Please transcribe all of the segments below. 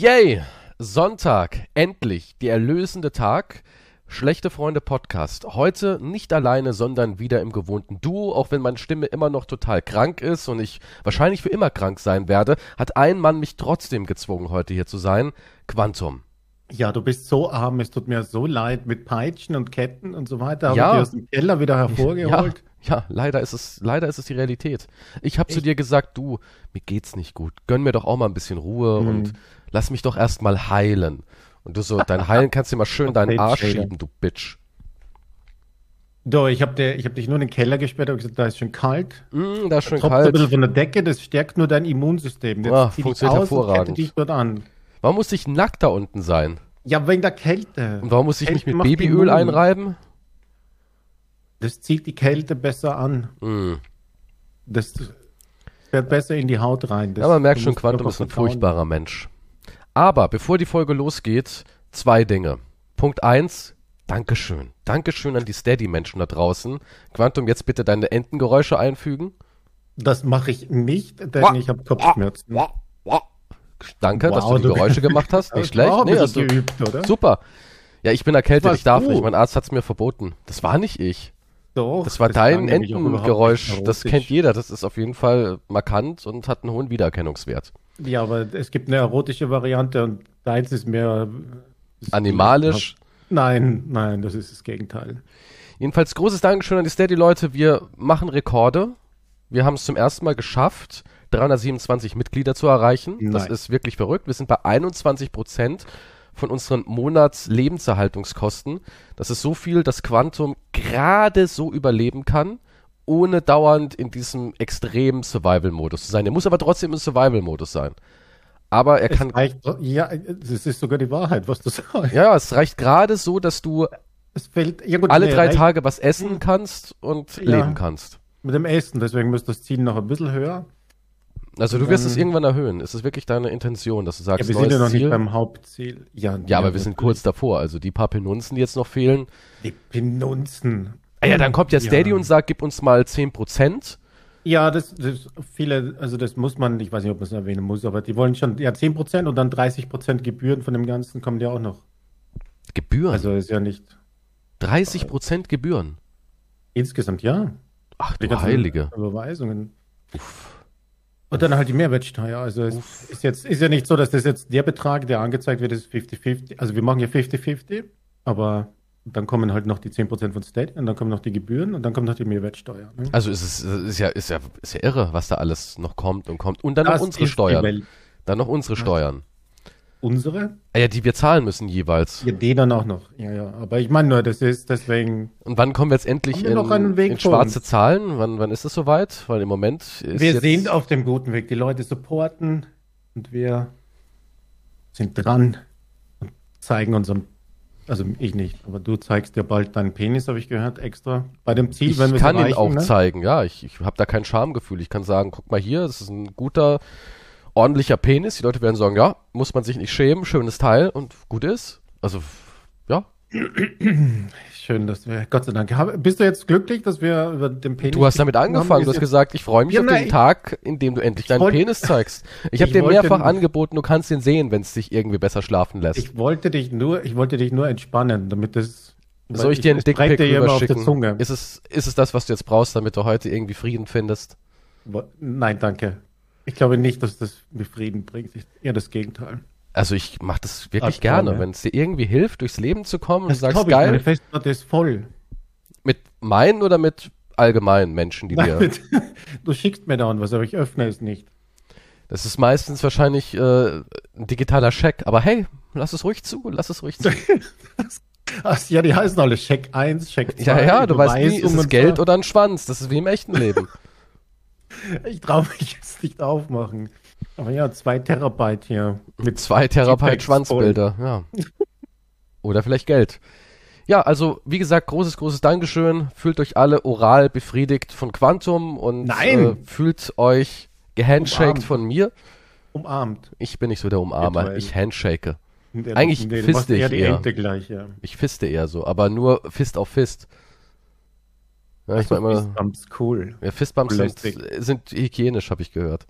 Yay! Sonntag, endlich, der erlösende Tag. Schlechte Freunde Podcast. Heute nicht alleine, sondern wieder im gewohnten Duo. Auch wenn meine Stimme immer noch total krank ist und ich wahrscheinlich für immer krank sein werde, hat ein Mann mich trotzdem gezwungen, heute hier zu sein. Quantum. Ja, du bist so arm, es tut mir so leid mit Peitschen und Ketten und so weiter. Ja. Habe ich aus dem Keller wieder hervorgeholt. Ja, ja, leider ist es, leider ist es die Realität. Ich habe zu dir gesagt, du, mir geht's nicht gut. Gönn mir doch auch mal ein bisschen Ruhe Mhm. und lass mich doch erst mal heilen. Und du so, dein Heilen kannst du mal schön deinen Arsch schieben, du Bitch. Do, ich habe hab dich nur in den Keller gesperrt und gesagt, da ist schon kalt. Mm, da ist Tropft ein kalt. bisschen von der Decke, das stärkt nur dein Immunsystem. Jetzt Ah, funktioniert aus hervorragend. dich dort an. Warum muss ich nackt da unten sein? Ja, wegen der Kälte. Und warum muss ich mich Kälte mit macht Babyöl einreiben? Das zieht die Kälte besser an. Mm. Das fährt besser in die Haut rein. Das, Ja, man merkt schon, Quantum ist ein furchtbarer Mensch. Aber bevor die Folge losgeht, zwei Dinge. Punkt eins, Dankeschön. Dankeschön an die Steady-Menschen da draußen. Quantum, jetzt bitte deine Entengeräusche einfügen. Das mache ich nicht, denn Wah, ich habe Kopfschmerzen. Danke, dass Wow, du die du- Geräusche gemacht hast. Nicht schlecht. ein Nee, also, geübt, oder? super. Ja, ich bin erkältet, ich darf du. nicht. Mein Arzt hat es mir verboten. Das war nicht ich. Doch, Das war das dein Entengeräusch. Das kennt jeder. Das ist auf jeden Fall markant und hat einen hohen Wiedererkennungswert. Ja, aber es gibt eine erotische Variante und deins ist mehr. ist- Animalisch. Nein, nein, das ist das Gegenteil. Jedenfalls großes Dankeschön an die Steady-Leute. Wir machen Rekorde. Wir haben es zum ersten Mal geschafft, 327 Mitglieder zu erreichen. Das Nice. ist wirklich verrückt. Wir sind bei 21 Prozent von unseren Monats-Lebenserhaltungskosten. Das ist so viel, dass Quantum gerade so überleben kann, ohne dauernd in diesem extremen Survival-Modus zu sein. Er muss aber trotzdem im Survival-Modus sein. Aber er Es kann, reicht, ja, das ist sogar die Wahrheit, was du sagst. ja, es reicht gerade so, dass du Es fällt, gut, alle drei Tage was essen kannst und Ja. leben kannst. Mit dem Essen, deswegen müsste das Ziel noch ein bisschen höher. Also du wirst es irgendwann erhöhen. Ist es wirklich deine Intention, dass du Ja, sagst, wir sind ja noch Ziel? nicht beim Hauptziel. Ja, ja, aber wir sind kurz davor. Also die paar Penunzen, die jetzt noch fehlen. Die Penunzen. Ah ja, dann kommt ja Steady und sagt, gib uns mal 10%. Ja, das, das viele, also das muss man, ich weiß nicht, ob man es erwähnen muss, aber die wollen schon, ja, 10% und dann 30% Gebühren von dem Ganzen kommen ja auch noch. Gebühren. Also ist ja nicht 30% Gebühren. insgesamt, ja. Ach Die du Heilige. Überweisungen. Und dann halt die Mehrwertsteuer. Also es ist jetzt, ist ja nicht so, dass das jetzt der Betrag, der angezeigt wird, ist 50-50. Also wir machen ja 50-50, aber dann kommen halt noch die 10% von State und dann kommen noch die Gebühren und dann kommt noch die Mehrwertsteuer. Ne? Also es ist, es ist, ja, ist, ja, ist ja irre, was da alles noch kommt und kommt. Und dann noch Das unsere ist die Steuern. Dann noch unsere Steuern. Unsere? Ah ja, die wir zahlen müssen jeweils. Ja, die dann auch noch. Ja, ja. Aber ich meine nur, das ist deswegen. Und wann kommen wir jetzt endlich wir in, noch einen Weg in schwarze? Zahlen? Wann, wann ist es soweit? Weil im Moment ist wir sind auf dem guten Weg. Die Leute supporten und wir sind dran und zeigen unserem. Also ich nicht, aber du zeigst dir bald deinen Penis, habe ich gehört, extra. Bei dem Ziel, Ich wenn wir es kann ihn auch ne? zeigen, ja. Ich, ich habe da kein Schamgefühl. Ich kann sagen, guck mal hier, das ist ein guter, ordentlicher Penis. Die Leute werden sagen, ja, muss man sich nicht schämen, schönes Teil und gut ist. Also, ja. Schön, dass wir, Gott sei Dank. Hab- Bist du jetzt glücklich, dass wir über den Penis. Du hast damit angefangen. Du hast gesagt, ich freue mich Ja, auf nein, den ich- Tag, in dem du endlich deinen wollte- Penis zeigst. Ich habe Ich dir mehrfach angeboten, du kannst ihn sehen, wenn es dich irgendwie besser schlafen lässt. Ich wollte dich nur, ich wollte dich nur entspannen, damit das. Soll ich dir einen Dickpick rüberschicken? Ist es, ist es das, was du jetzt brauchst, damit du heute irgendwie Frieden findest? Nein, danke. Ich glaube nicht, dass das mir Frieden bringt. Ich, eher das Gegenteil. Also ich mache das wirklich Ach, gerne, ja. wenn es dir irgendwie hilft, durchs Leben zu kommen und du sagst, glaube ich, meine geil, Festplatte ist voll. mit meinen oder mit allgemeinen Menschen, die dir... Du schickst mir dauernd was, aber ich öffne es nicht. Das ist meistens wahrscheinlich äh, ein digitaler Scheck, aber hey, lass es ruhig zu, lass es ruhig zu. Ach ja, die heißen alle Scheck 1, Scheck 2. ja, ja, du weißt nie, ist es und Geld oder ein Schwanz, das ist wie im echten Leben. Ich traue mich jetzt nicht aufmachen. Aber ja, zwei Terabyte hier. Mit zwei Terabyte Schwanzbilder, ja. Oder vielleicht Geld. Ja, also wie gesagt, großes, großes Dankeschön. Fühlt euch alle oral befriedigt von Quantum und Nein! Äh, fühlt euch gehandshaked von mir. Umarmt. Ich bin nicht so der Umarmer, Virtuell. ich handshake. Eigentlich du fiste eher ich die eher. Ente gleich, ja. Ich fiste eher so, aber nur Fist auf Fist. Ja, ich So, immer, Fistbumps, cool. ja, Fistbumps sind, sind hygienisch, habe ich gehört.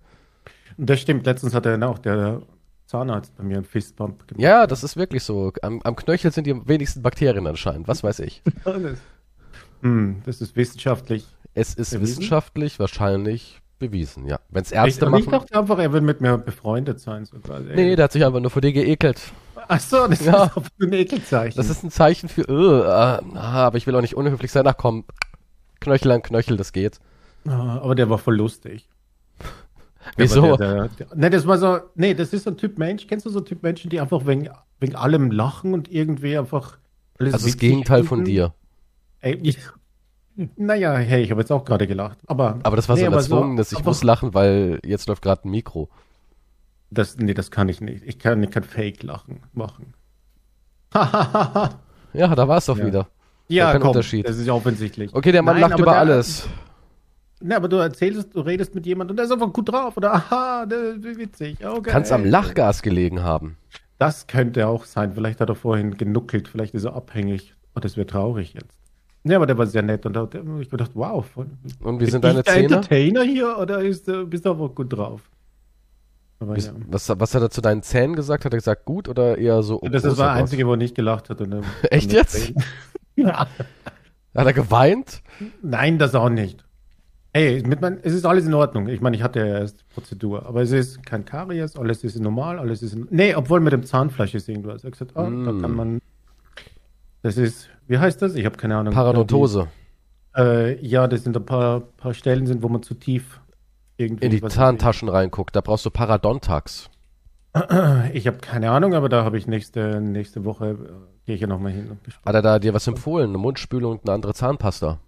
Und das stimmt, letztens hat er auch der Zahnarzt bei mir einen Fistbump gemacht. Ja, das ist wirklich so. Am, am Knöchel sind die wenigsten Bakterien anscheinend. Was weiß ich. hm, das ist wissenschaftlich. Es ist bewiesen? wissenschaftlich wahrscheinlich bewiesen, ja. Wenn es Ärzte ich, machen. Ich dachte einfach, er will mit mir befreundet sein. Sogar. Nee, der hat sich einfach nur vor dir geekelt. Ach so, das ja. ist ein Ekelzeichen. Das ist ein Zeichen für, uh, uh, aber ich will auch nicht unhöflich sein. Ach komm, Knöchel an Knöchel, das geht. Ah, aber der war voll lustig. Wieso? Der, der, der, nee, das war so, nee, das ist so ein Typ Mensch. Kennst du so ein Typ Menschen, die einfach wegen, wegen allem lachen und irgendwie einfach alles Also das Gegenteil finden? von dir. Ey, ich, naja, hey, ich habe jetzt auch gerade gelacht. Aber, aber das war nee, so erzwungen, so, dass ich muss lachen, weil jetzt läuft gerade ein Mikro. Das, nee, das kann ich nicht. Ich kann, ich kann Fake-Lachen machen. ja, da war es doch ja. wieder. Ja, kein komm, Unterschied. Das ist ja offensichtlich. Okay, der Mann Nein, lacht über der, alles. Na, aber du erzählst, du redest mit jemandem und der ist einfach gut drauf oder aha, das ist witzig. Okay. Kann es am Lachgas gelegen haben. Das könnte auch sein. Vielleicht hat er vorhin genuckelt, vielleicht ist er abhängig. Oh, das wäre traurig jetzt. Ja, aber der war sehr nett und da ich gedacht, wow. Und wie sind deine Zähne? Entertainer hier oder ist, bist du einfach gut drauf? Aber, Bis, ja. was, was hat er zu deinen Zähnen gesagt? Hat er gesagt gut oder eher so? Oh, das war der einzige, wo er nicht gelacht hat. Und, Echt jetzt? Ja. Hat er geweint? Nein, das auch nicht. Hey, mit mein, es ist alles in Ordnung. Ich meine, ich hatte ja erst Prozedur, aber es ist kein Karies, alles ist normal, alles ist. Nee, obwohl mit dem Zahnfleisch ist irgendwas. Er hat gesagt, oh, mm. da kann man. Das ist, wie heißt das? Ich habe keine Ahnung. Parodontose. Äh, ja, das sind ein paar, paar Stellen sind, wo man zu tief irgendwie. In die Zahntaschen reinguckt. Da brauchst du Paradontax. Ich habe keine Ahnung, aber da habe ich nächste, nächste Woche, äh, gehe ich ja nochmal hin. Hat er da dir was empfohlen? Eine Mundspülung und eine andere Zahnpasta?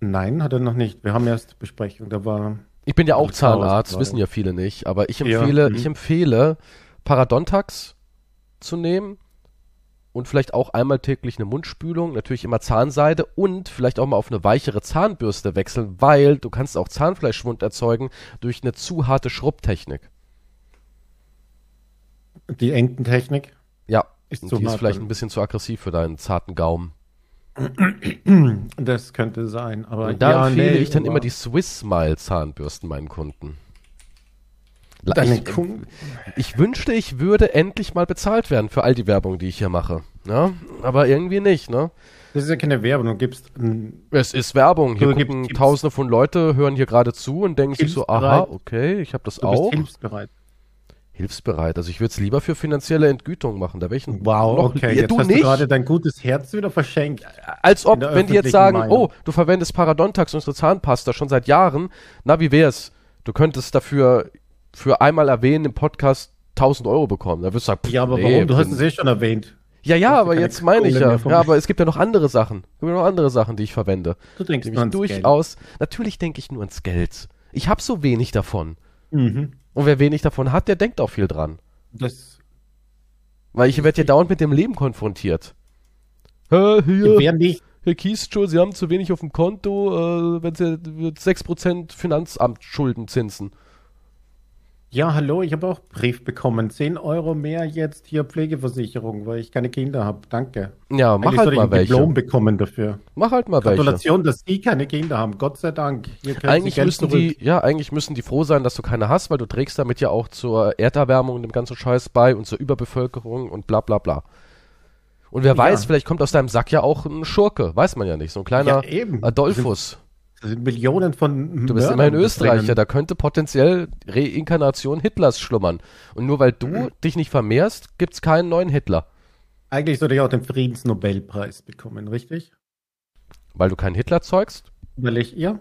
Nein, hat er noch nicht. Wir haben erst Besprechung. Da war. Ich bin ja auch Zahnarzt, wissen ja viele nicht, aber ich empfehle, ja, ich mhm. empfehle Paradontax zu nehmen und vielleicht auch einmal täglich eine Mundspülung, natürlich immer Zahnseide und vielleicht auch mal auf eine weichere Zahnbürste wechseln, weil du kannst auch Zahnfleischschwund erzeugen durch eine zu harte Schrubbtechnik. Die Ententechnik? Ja, ist die ist vielleicht ein bisschen zu aggressiv für deinen zarten Gaumen. Das könnte sein, aber Und da ja, empfehle nee, ich dann immer die Swiss Smile Zahnbürsten meinen Kunden. Ich, ich, wünschte, ich würde endlich mal bezahlt werden für all die Werbung, die ich hier mache. Ja? Aber irgendwie nicht, ne? Das ist ja keine Werbung, du gibst. Es ist Werbung. Hier gucken gibst, Tausende von Leute, hören hier gerade zu und denken sich so, aha, okay, ich habe das du auch. Bist hilfsbereit hilfsbereit. Also ich würde es lieber für finanzielle Entgütung machen. Da welchen wow, noch, okay. Jetzt du hast nicht. du gerade dein gutes Herz wieder verschenkt. Als ob, wenn die jetzt sagen, Meinung. oh, du verwendest Paradontax, unsere Zahnpasta, schon seit Jahren. Na, wie wär's? Du könntest dafür für einmal erwähnen im Podcast 1000 Euro bekommen. Da wirst du sagen, ja, aber nee, warum? Du hast es eh schon erwähnt. Ja, ja, aber jetzt meine ich ja. Ja, aber es gibt ja noch andere Sachen. Es gibt ja noch andere Sachen, die ich verwende. Du denkst nur durchaus. Geld. Natürlich denke ich nur ans Geld. Ich habe so wenig davon. Mhm. Und wer wenig davon hat, der denkt auch viel dran. Das. Weil ich werde ja dauernd mit dem Leben konfrontiert. Hä, hier, wer nicht. Herr Kieschow, Sie haben zu wenig auf dem Konto, äh, wenn Sie 6% Finanzamtschuldenzinsen. Ja, hallo, ich habe auch Brief bekommen. 10 Euro mehr jetzt hier Pflegeversicherung, weil ich keine Kinder habe. Danke. Ja, mach Eigentlich halt mal welche. Diplom bekommen dafür. Mach halt mal Gratulation, welche. dass die keine Kinder haben. Gott sei Dank. Eigentlich müssen die, ja, eigentlich müssen die froh sein, dass du keine hast, weil du trägst damit ja auch zur Erderwärmung und dem ganzen Scheiß bei und zur Überbevölkerung und bla bla bla. Und wer ja. weiß, vielleicht kommt aus deinem Sack ja auch ein Schurke, weiß man ja nicht. So ein kleiner ja, Adolphus. Millionen von Du bist immerhin Österreicher, da könnte potenziell Reinkarnation Hitlers schlummern. Und nur weil du mhm. dich nicht vermehrst, gibt es keinen neuen Hitler. Eigentlich sollte ich auch den Friedensnobelpreis bekommen, richtig? Weil du keinen Hitler zeugst? Weil ich, ja.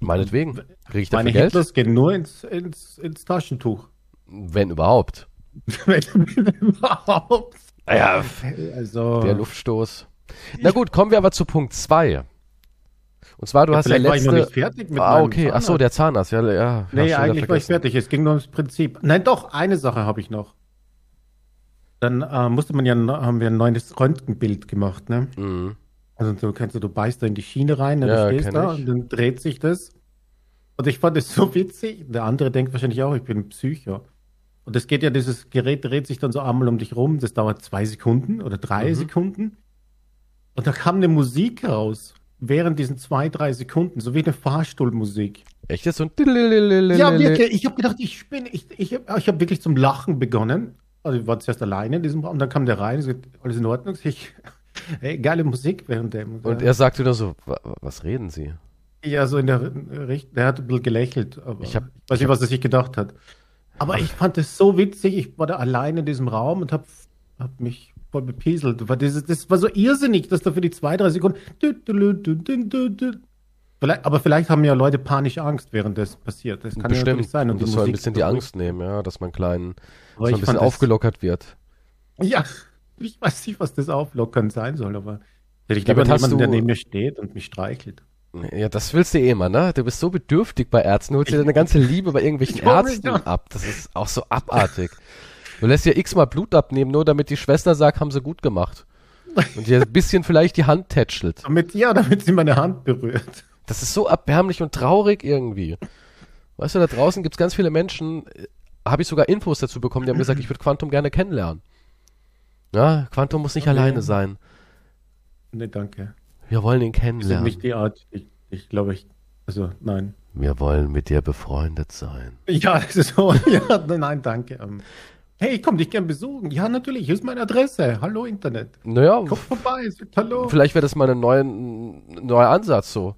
Meinetwegen. Krieg ich dafür Meine Geld? Hitlers gehen nur ins, ins, ins Taschentuch. Wenn überhaupt. Wenn überhaupt. Naja, also. Der Luftstoß. Na gut, kommen wir aber zu Punkt 2. Und zwar, du ja, hast ja letzte... war ich noch nicht fertig mit Ah, okay. Ach so, der Zahnarzt. Ja, ja. Nee, eigentlich war ich fertig. Es ging nur ums Prinzip. Nein, doch, eine Sache habe ich noch. Dann äh, musste man ja, haben wir ein neues Röntgenbild gemacht, ne? Mhm. Also du kennst du, du beißt da in die Schiene rein, dann ja, stehst da ich. und dann dreht sich das. Und ich fand es so witzig. Der andere denkt wahrscheinlich auch, ich bin ein Psycho. Und es geht ja, dieses Gerät dreht sich dann so einmal um dich rum. Das dauert zwei Sekunden oder drei mhm. Sekunden. Und da kam eine Musik raus während diesen zwei, drei Sekunden, so wie eine Fahrstuhlmusik. Echt jetzt so ein Ja, wirklich. Ich habe gedacht, ich spinne. Ich, ich, ich habe wirklich zum Lachen begonnen. Also ich war zuerst alleine in diesem Raum, dann kam der rein, sagt, alles in Ordnung. Ich, hey, geile Musik während dem. Und er sagte nur so, was reden Sie? Ja, so in der Richtung. Der hat ein bisschen gelächelt, aber ich, hab, weiß nicht, was er sich gedacht hat. Aber Ach. ich fand es so witzig. Ich war da alleine in diesem Raum und habe hab mich voll bepieselt. Das, das war so irrsinnig, dass da für die zwei, drei Sekunden. Vielleicht, aber vielleicht haben ja Leute panisch Angst, während das passiert. Das kann Bestimmt. ja nicht sein. Und, und das soll ein bisschen die Angst nehmen, ja, dass man kleinen, dass man ein bisschen aufgelockert wird. Ja, ich weiß nicht, was das auflockern sein soll, aber ich glaube, jemanden, der neben mir steht und mich streichelt. Ja, das willst du eh immer, ne? Du bist so bedürftig bei Ärzten, du holst dir deine ganze Liebe bei irgendwelchen Ärzten ab. Das ist auch so abartig. Du lässt ja x-mal Blut abnehmen, nur damit die Schwester sagt, haben sie gut gemacht. Und dir ein bisschen vielleicht die Hand tätschelt. Damit, ja, damit sie meine Hand berührt. Das ist so erbärmlich und traurig irgendwie. Weißt du, da draußen gibt es ganz viele Menschen, äh, habe ich sogar Infos dazu bekommen, die haben gesagt, ich würde Quantum gerne kennenlernen. Ja, Quantum muss nicht okay. alleine sein. Nee, danke. Wir wollen ihn kennenlernen. Ist nicht die Art, ich, ich glaube, ich, also nein. Wir wollen mit dir befreundet sein. Ja, das ist so, ja, nein, danke. Hey, ich komme dich gern besuchen. Ja, natürlich, hier ist meine Adresse. Hallo, Internet. Naja. Komm vorbei, sagt Hallo. Vielleicht wäre das mal ein neuer, neuer Ansatz so.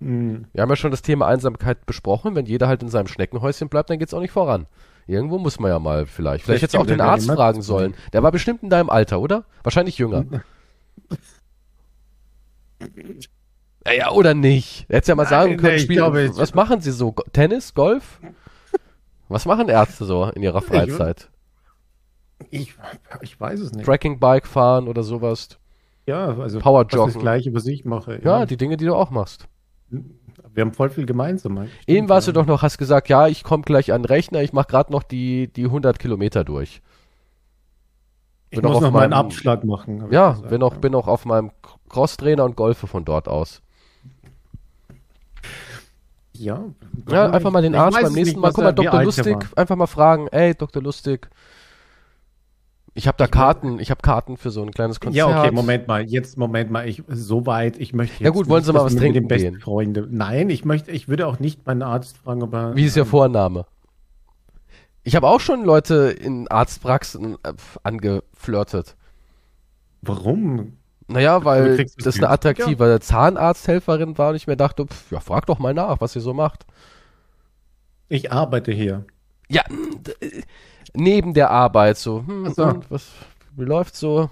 Mhm. Wir haben ja schon das Thema Einsamkeit besprochen. Wenn jeder halt in seinem Schneckenhäuschen bleibt, dann geht's auch nicht voran. Irgendwo muss man ja mal vielleicht. Vielleicht jetzt auch den Arzt fragen sollen. Der war bestimmt in deinem Alter, oder? Wahrscheinlich jünger. ja, oder nicht? Hättest ja mal sagen können, nee, spielen, was machen sie so? Tennis, Golf? Was machen Ärzte so in ihrer Freizeit? Ich, ich weiß es nicht. Tracking Bike fahren oder sowas. Ja, also Power das gleiche, was ich mache. Ja. ja, die Dinge, die du auch machst. Wir haben voll viel gemeinsam. Eben warst du doch noch, hast gesagt, ja, ich komme gleich an den Rechner, ich mache gerade noch die, die 100 Kilometer durch. Ich bin muss noch mal einen Abschlag machen. Ja, bin auch, bin auch auf meinem Crosstrainer und golfe von dort aus. Ja. Ja, einfach mal den Arsch beim nächsten nicht, Mal. Guck mal, Dr. Lustig, einfach mal fragen, ey, Dr. Lustig, ich habe da Karten, ich habe Karten für so ein kleines Konzert. Ja, okay, Moment mal, jetzt Moment mal, ich so weit, ich möchte jetzt Ja gut, wollen Sie mal was trinken mit gehen? Freunde. Nein, ich möchte ich würde auch nicht meinen Arzt fragen, ob er Wie ist Ihr Vorname? Ich habe auch schon Leute in Arztpraxen äh, angeflirtet. Warum? Naja, weil das eine attraktive Zahnarzthelferin war und ich mir dachte, pf, ja, frag doch mal nach, was sie so macht. Ich arbeite hier. Ja, neben der Arbeit so, hm, so. Was, wie läuft's so?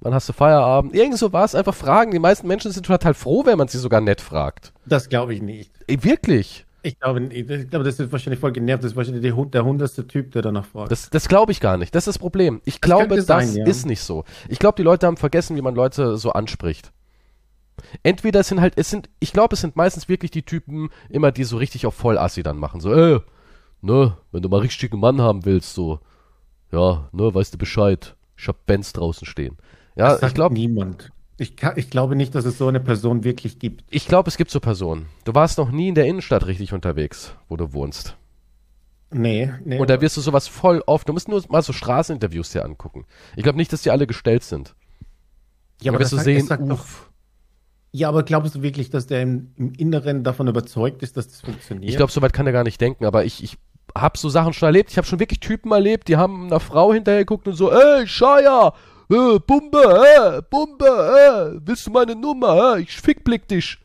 Wann hast du Feierabend? Irgend so war es, einfach fragen. Die meisten Menschen sind total froh, wenn man sie sogar nett fragt. Das glaube ich nicht. Ey, wirklich? Ich glaube, ich glaube, das ist wahrscheinlich voll genervt. Das ist wahrscheinlich der, der hundertste Typ, der danach fragt. Das, das glaube ich gar nicht. Das ist das Problem. Ich das glaube, das sein, ja. ist nicht so. Ich glaube, die Leute haben vergessen, wie man Leute so anspricht. Entweder es sind halt, es sind, ich glaube, es sind meistens wirklich die Typen immer, die so richtig auf Vollassi dann machen. So, äh, ne, wenn du mal richtigen Mann haben willst, so, ja, ne, weißt du Bescheid. Ich hab Benz draußen stehen. Ja, ich glaube niemand. Ich, kann, ich glaube nicht, dass es so eine Person wirklich gibt. Ich glaube, es gibt so Personen. Du warst noch nie in der Innenstadt richtig unterwegs, wo du wohnst. Nee, nee. Und da wirst du sowas voll oft. Du musst nur mal so Straßeninterviews dir angucken. Ich glaube nicht, dass die alle gestellt sind. Ja, aber wirst du sehen, uff. Ja, aber glaubst du wirklich, dass der im, im, Inneren davon überzeugt ist, dass das funktioniert? Ich glaube, soweit kann er gar nicht denken, aber ich, ich hab so Sachen schon erlebt. Ich habe schon wirklich Typen erlebt, die haben einer Frau hinterher geguckt und so, ey, Scheier, äh, Bumbe, äh, Bumbe, äh, willst du meine Nummer, äh, ich fickblick dich.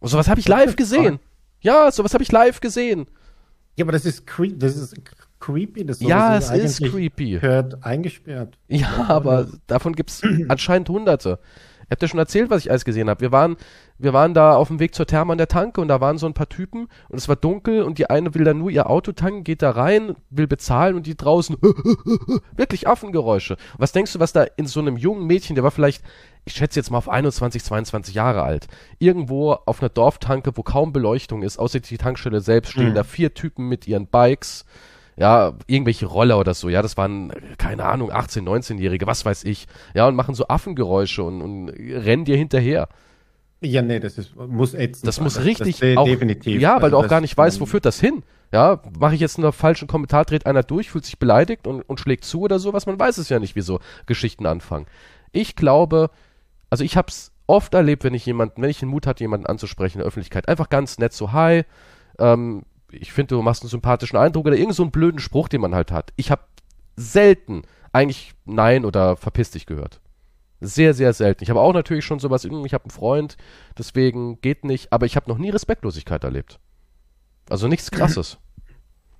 Und sowas habe ich live gesehen. Ja, sowas habe ich live gesehen. Ja, aber das ist, cre das ist creepy. Das ja, es ist creepy. Hört eingesperrt. Ja, aber davon gibt's anscheinend hunderte. Ich hab dir schon erzählt, was ich alles gesehen habe. Wir waren, wir waren da auf dem Weg zur Therme an der Tanke und da waren so ein paar Typen und es war dunkel und die eine will dann nur ihr Auto tanken, geht da rein, will bezahlen und die draußen wirklich Affengeräusche. Was denkst du, was da in so einem jungen Mädchen, der war vielleicht, ich schätze jetzt mal auf 21, 22 Jahre alt, irgendwo auf einer Dorftanke, wo kaum Beleuchtung ist, außer die Tankstelle selbst stehen mhm. da vier Typen mit ihren Bikes ja, irgendwelche Roller oder so, ja, das waren, keine Ahnung, 18-, 19-Jährige, was weiß ich, ja, und machen so Affengeräusche und, und rennen dir hinterher. Ja, nee, das ist, muss ätzend Das muss richtig, das, auch, definitiv. Ja, weil also du auch gar nicht weißt, wo führt das hin. Ja, mache ich jetzt einen falschen Kommentar, dreht einer durch, fühlt sich beleidigt und, und schlägt zu oder sowas, man weiß es ja nicht, wie so Geschichten anfangen. Ich glaube, also ich hab's oft erlebt, wenn ich jemanden, wenn ich den Mut hatte, jemanden anzusprechen in der Öffentlichkeit, einfach ganz nett so, hi, ähm, ich finde, du machst einen sympathischen Eindruck oder irgend so einen blöden Spruch, den man halt hat. Ich habe selten eigentlich Nein oder verpiss dich gehört. Sehr, sehr selten. Ich habe auch natürlich schon sowas, hm, ich habe einen Freund, deswegen geht nicht, aber ich habe noch nie Respektlosigkeit erlebt. Also nichts krasses.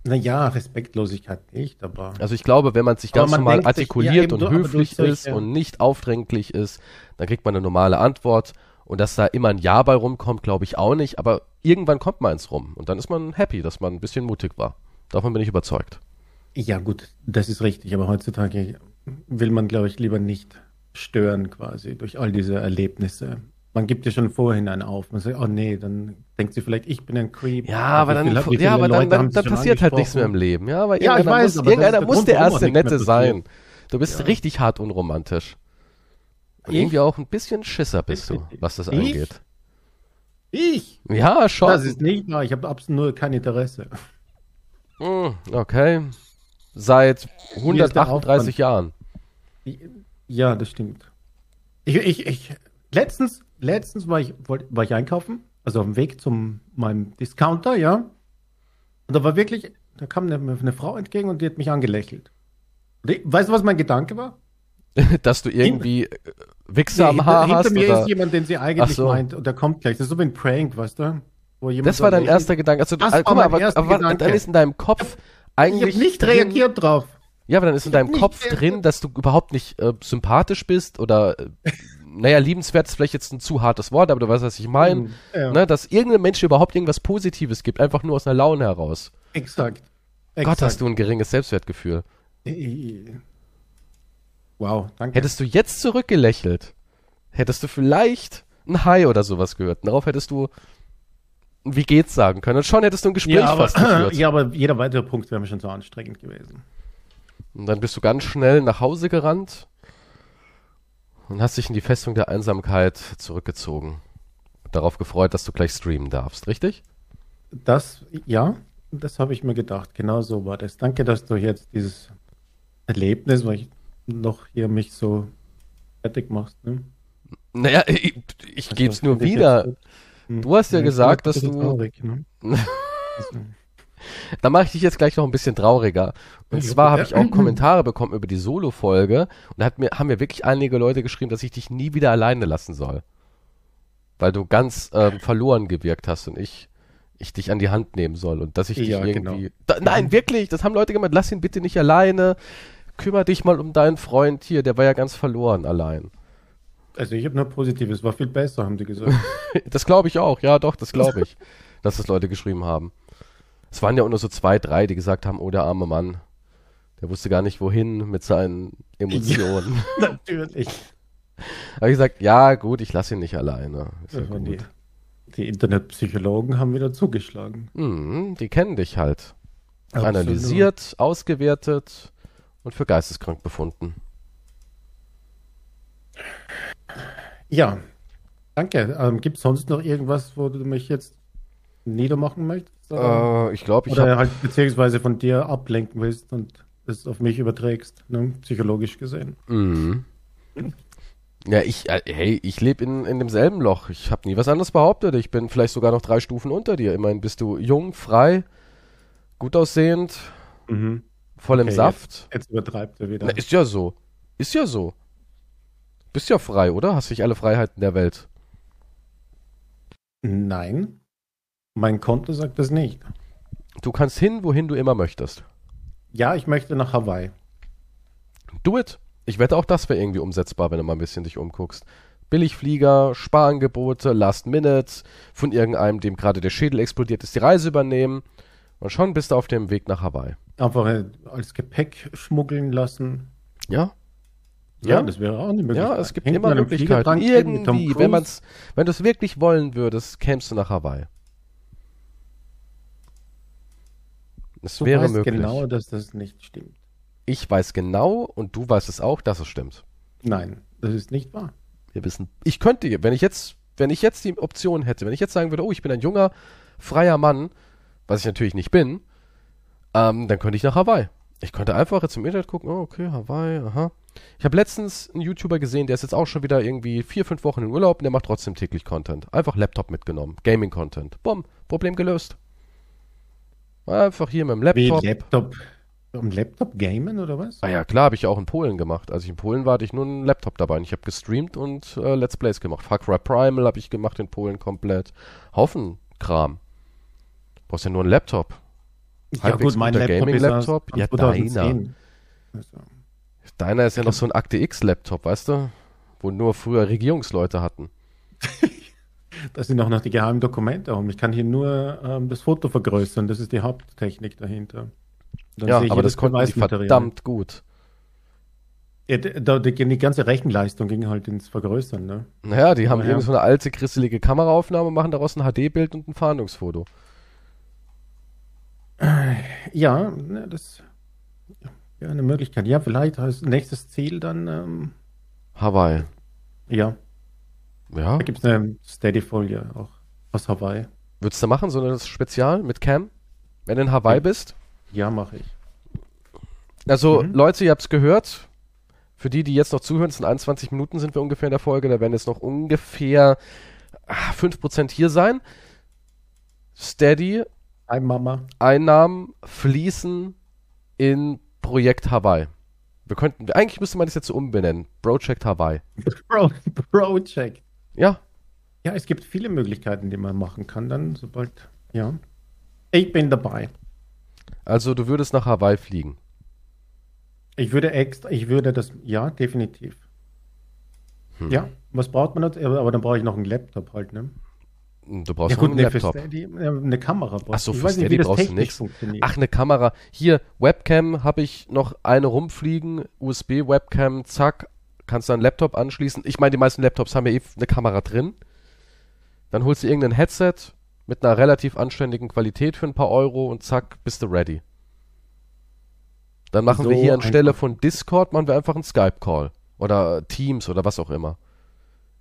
Naja, Respektlosigkeit nicht, aber. Also ich glaube, wenn man sich ganz man normal artikuliert sich, ja, und höflich ist und nicht aufdränglich ist, dann kriegt man eine normale Antwort. Und dass da immer ein Ja bei rumkommt, glaube ich auch nicht. Aber irgendwann kommt mal eins rum. Und dann ist man happy, dass man ein bisschen mutig war. Davon bin ich überzeugt. Ja, gut, das ist richtig. Aber heutzutage will man, glaube ich, lieber nicht stören quasi durch all diese Erlebnisse man gibt ja schon vorhinein auf. Man sagt, oh nee, dann denkt sie vielleicht, ich bin ein Creep. Ja, aber dann, ja, aber dann, dann, dann passiert halt nichts mehr im Leben. Ja, aber ja, ich weiß, muss, irgendeiner muss der erste Nette sein. Du bist ja. richtig hart unromantisch. Irgendwie auch ein bisschen Schisser bist du, was das ich? angeht. Ich? Ja, schon. Das ist nicht wahr. Ich habe absolut nur kein Interesse. Hm, okay. Seit 138 Jahren. Ja, das stimmt. Ich, ich, ich, letztens letztens war ich, war ich einkaufen, also auf dem Weg zum meinem Discounter, ja. Und da war wirklich, da kam eine, eine Frau entgegen und die hat mich angelächelt. Die, weißt du, was mein Gedanke war? Dass du irgendwie äh, Wichser nee, am Haar hinter hast? Hinter mir oder? ist jemand, den sie eigentlich so. meint und der kommt gleich. Das ist so wie ein Prank, weißt du? das war dein erster Gedanke. Also, das guck mal, aber, aber dann ist in deinem Kopf eigentlich. Ich habe nicht drin, reagiert drauf. Ja, aber dann ist in deinem Kopf drin, dass du überhaupt nicht äh, sympathisch bist oder äh, naja, liebenswert ist vielleicht jetzt ein zu hartes Wort, aber du weißt, was ich meine. Mhm, ja. ne, dass irgendein Mensch überhaupt irgendwas Positives gibt, einfach nur aus einer Laune heraus. Exakt. Exakt. Gott, hast du ein geringes Selbstwertgefühl. Wow, danke. Hättest du jetzt zurückgelächelt, hättest du vielleicht ein Hi oder sowas gehört. Darauf hättest du wie geht's sagen können. Und schon hättest du ein Gespräch ja, aber, fast geführt. Ja, aber jeder weitere Punkt wäre mir schon so anstrengend gewesen. Und dann bist du ganz schnell nach Hause gerannt und hast dich in die Festung der Einsamkeit zurückgezogen. Darauf gefreut, dass du gleich streamen darfst, richtig? Das, ja, das habe ich mir gedacht. Genau so war das. Danke, dass du jetzt dieses Erlebnis, weil ich noch hier mich so fertig machst. Ne? Naja, ich, ich also, gebe es nur wieder. du hast ja, ja gesagt, dass du. Traurig, ne? also. Da mache ich dich jetzt gleich noch ein bisschen trauriger. Und zwar habe ich auch Kommentare bekommen über die Solo-Folge und da hat mir, haben mir wirklich einige Leute geschrieben, dass ich dich nie wieder alleine lassen soll. Weil du ganz ähm, verloren gewirkt hast und ich, ich dich an die Hand nehmen soll und dass ich dich ja, irgendwie. Genau. Da, nein, wirklich, das haben Leute gemeint, lass ihn bitte nicht alleine. Kümmer dich mal um deinen Freund hier, der war ja ganz verloren allein. Also ich habe nur Positives, war viel besser, haben die gesagt. das glaube ich auch, ja doch, das glaube ich, dass das Leute geschrieben haben. Es waren ja auch nur so zwei, drei, die gesagt haben, oh, der arme Mann, der wusste gar nicht, wohin mit seinen Emotionen. Ja, natürlich. habe ich gesagt, ja, gut, ich lasse ihn nicht alleine. Ja ja die, die, Internetpsychologen haben wieder zugeschlagen. Mhm, die kennen dich halt. Absolut. Analysiert, ausgewertet und für geisteskrank befunden. Ja, danke. Ähm, Gibt es sonst noch irgendwas, wo du mich jetzt niedermachen möchtest? Äh, ich glaube, ich Oder halt beziehungsweise von dir ablenken willst und es auf mich überträgst, ne? psychologisch gesehen. Mhm. Ja, ich, äh, hey, ich lebe in, in demselben Loch. Ich habe nie was anderes behauptet. Ich bin vielleicht sogar noch drei Stufen unter dir. Immerhin bist du jung, frei, gut aussehend, mhm. Voll okay, im Saft. Jetzt, jetzt übertreibt er wieder. Na, ist ja so. Ist ja so. Bist ja frei, oder? Hast nicht alle Freiheiten der Welt. Nein. Mein Konto sagt das nicht. Du kannst hin, wohin du immer möchtest. Ja, ich möchte nach Hawaii. Do it. Ich wette, auch das wäre irgendwie umsetzbar, wenn du mal ein bisschen dich umguckst. Billigflieger, Sparangebote, Last Minute, von irgendeinem, dem gerade der Schädel explodiert ist, die Reise übernehmen. Und schon bist du auf dem Weg nach Hawaii. Einfach als Gepäck schmuggeln lassen. Ja. Ja, ja das wäre auch eine Möglichkeit. Ja, es gibt Hängt immer Möglichkeiten. Irgendwie, wenn, man's, wenn du es wirklich wollen würdest, kämst du nach Hawaii. Es du wäre weißt möglich. genau, dass das nicht stimmt. Ich weiß genau und du weißt es auch, dass es stimmt. Nein, das ist nicht wahr. Wir wissen, ich könnte, wenn ich jetzt, wenn ich jetzt die Option hätte, wenn ich jetzt sagen würde, oh, ich bin ein junger, freier Mann, was ich natürlich nicht bin, ähm, dann könnte ich nach Hawaii. Ich konnte einfach jetzt im Internet gucken, oh, okay, Hawaii, aha. Ich habe letztens einen YouTuber gesehen, der ist jetzt auch schon wieder irgendwie vier, fünf Wochen in Urlaub und der macht trotzdem täglich Content. Einfach Laptop mitgenommen, Gaming-Content. Bumm, Problem gelöst. Einfach hier mit dem Laptop. Wie Laptop? Am Laptop gamen oder was? Ah ja, klar, habe ich ja auch in Polen gemacht. Als ich in Polen war, hatte ich nur einen Laptop dabei. Und ich habe gestreamt und äh, Let's Plays gemacht. Far Cry Primal habe ich gemacht in Polen komplett. Haufen Kram. brauchst ja nur einen Laptop. Ja gut, mein Laptop Gaming-Laptop. Ja, deiner. Also. Deiner ist ja noch so ein Akte X-Laptop, weißt du? Wo nur früher Regierungsleute hatten. das sind auch noch die geheimen Dokumente um. Ich kann hier nur ähm, das Foto vergrößern. Das ist die Haupttechnik dahinter. Dann ja, aber das konnten die verdammt gut. Ja, da, die, die, ganze Rechenleistung ging halt ins Vergrößern, ne? Naja, die haben ja. irgendwie so eine alte, krisselige Kameraaufnahme, machen daraus ein HD-Bild und ein Fahndungsfoto. Ja, ne, das ja eine Möglichkeit. Ja, vielleicht als nächstes Ziel dann ähm, Hawaii. Ja. Ja. Da gibt es eine Steady-Folie auch aus Hawaii. Würdest du machen, so ein Spezial mit Cam? Wenn du in Hawaii ja. bist? Ja, mache ich. Also, mhm. Leute, ihr habt es gehört. Für die, die jetzt noch zuhören, es sind 21 Minuten sind wir ungefähr in der Folge, da werden jetzt noch ungefähr 5% ah, hier sein. Steady. Ein Mama. Einnahmen fließen in Projekt Hawaii. Wir könnten, eigentlich müsste man das jetzt so umbenennen. Project Hawaii. Pro, Project. Ja. Ja, es gibt viele Möglichkeiten, die man machen kann, dann sobald, ja. Ich bin dabei. Also du würdest nach Hawaii fliegen. Ich würde extra, ich würde das, ja, definitiv. Hm. Ja, was braucht man? Jetzt? Aber dann brauche ich noch einen Laptop halt, ne? Du brauchst ja, gut, einen Laptop. Steady, eine Kamera brauchst Achso, für Steady nicht, brauchst du nichts. Ach, eine Kamera. Hier, Webcam habe ich noch eine rumfliegen, USB-Webcam, zack, kannst du einen Laptop anschließen. Ich meine, die meisten Laptops haben ja eh eine Kamera drin. Dann holst du irgendein Headset, mit einer relativ anständigen Qualität für ein paar Euro und zack, bist du ready. Dann machen so wir hier anstelle von Discord, machen wir einfach einen Skype-Call. Oder Teams oder was auch immer.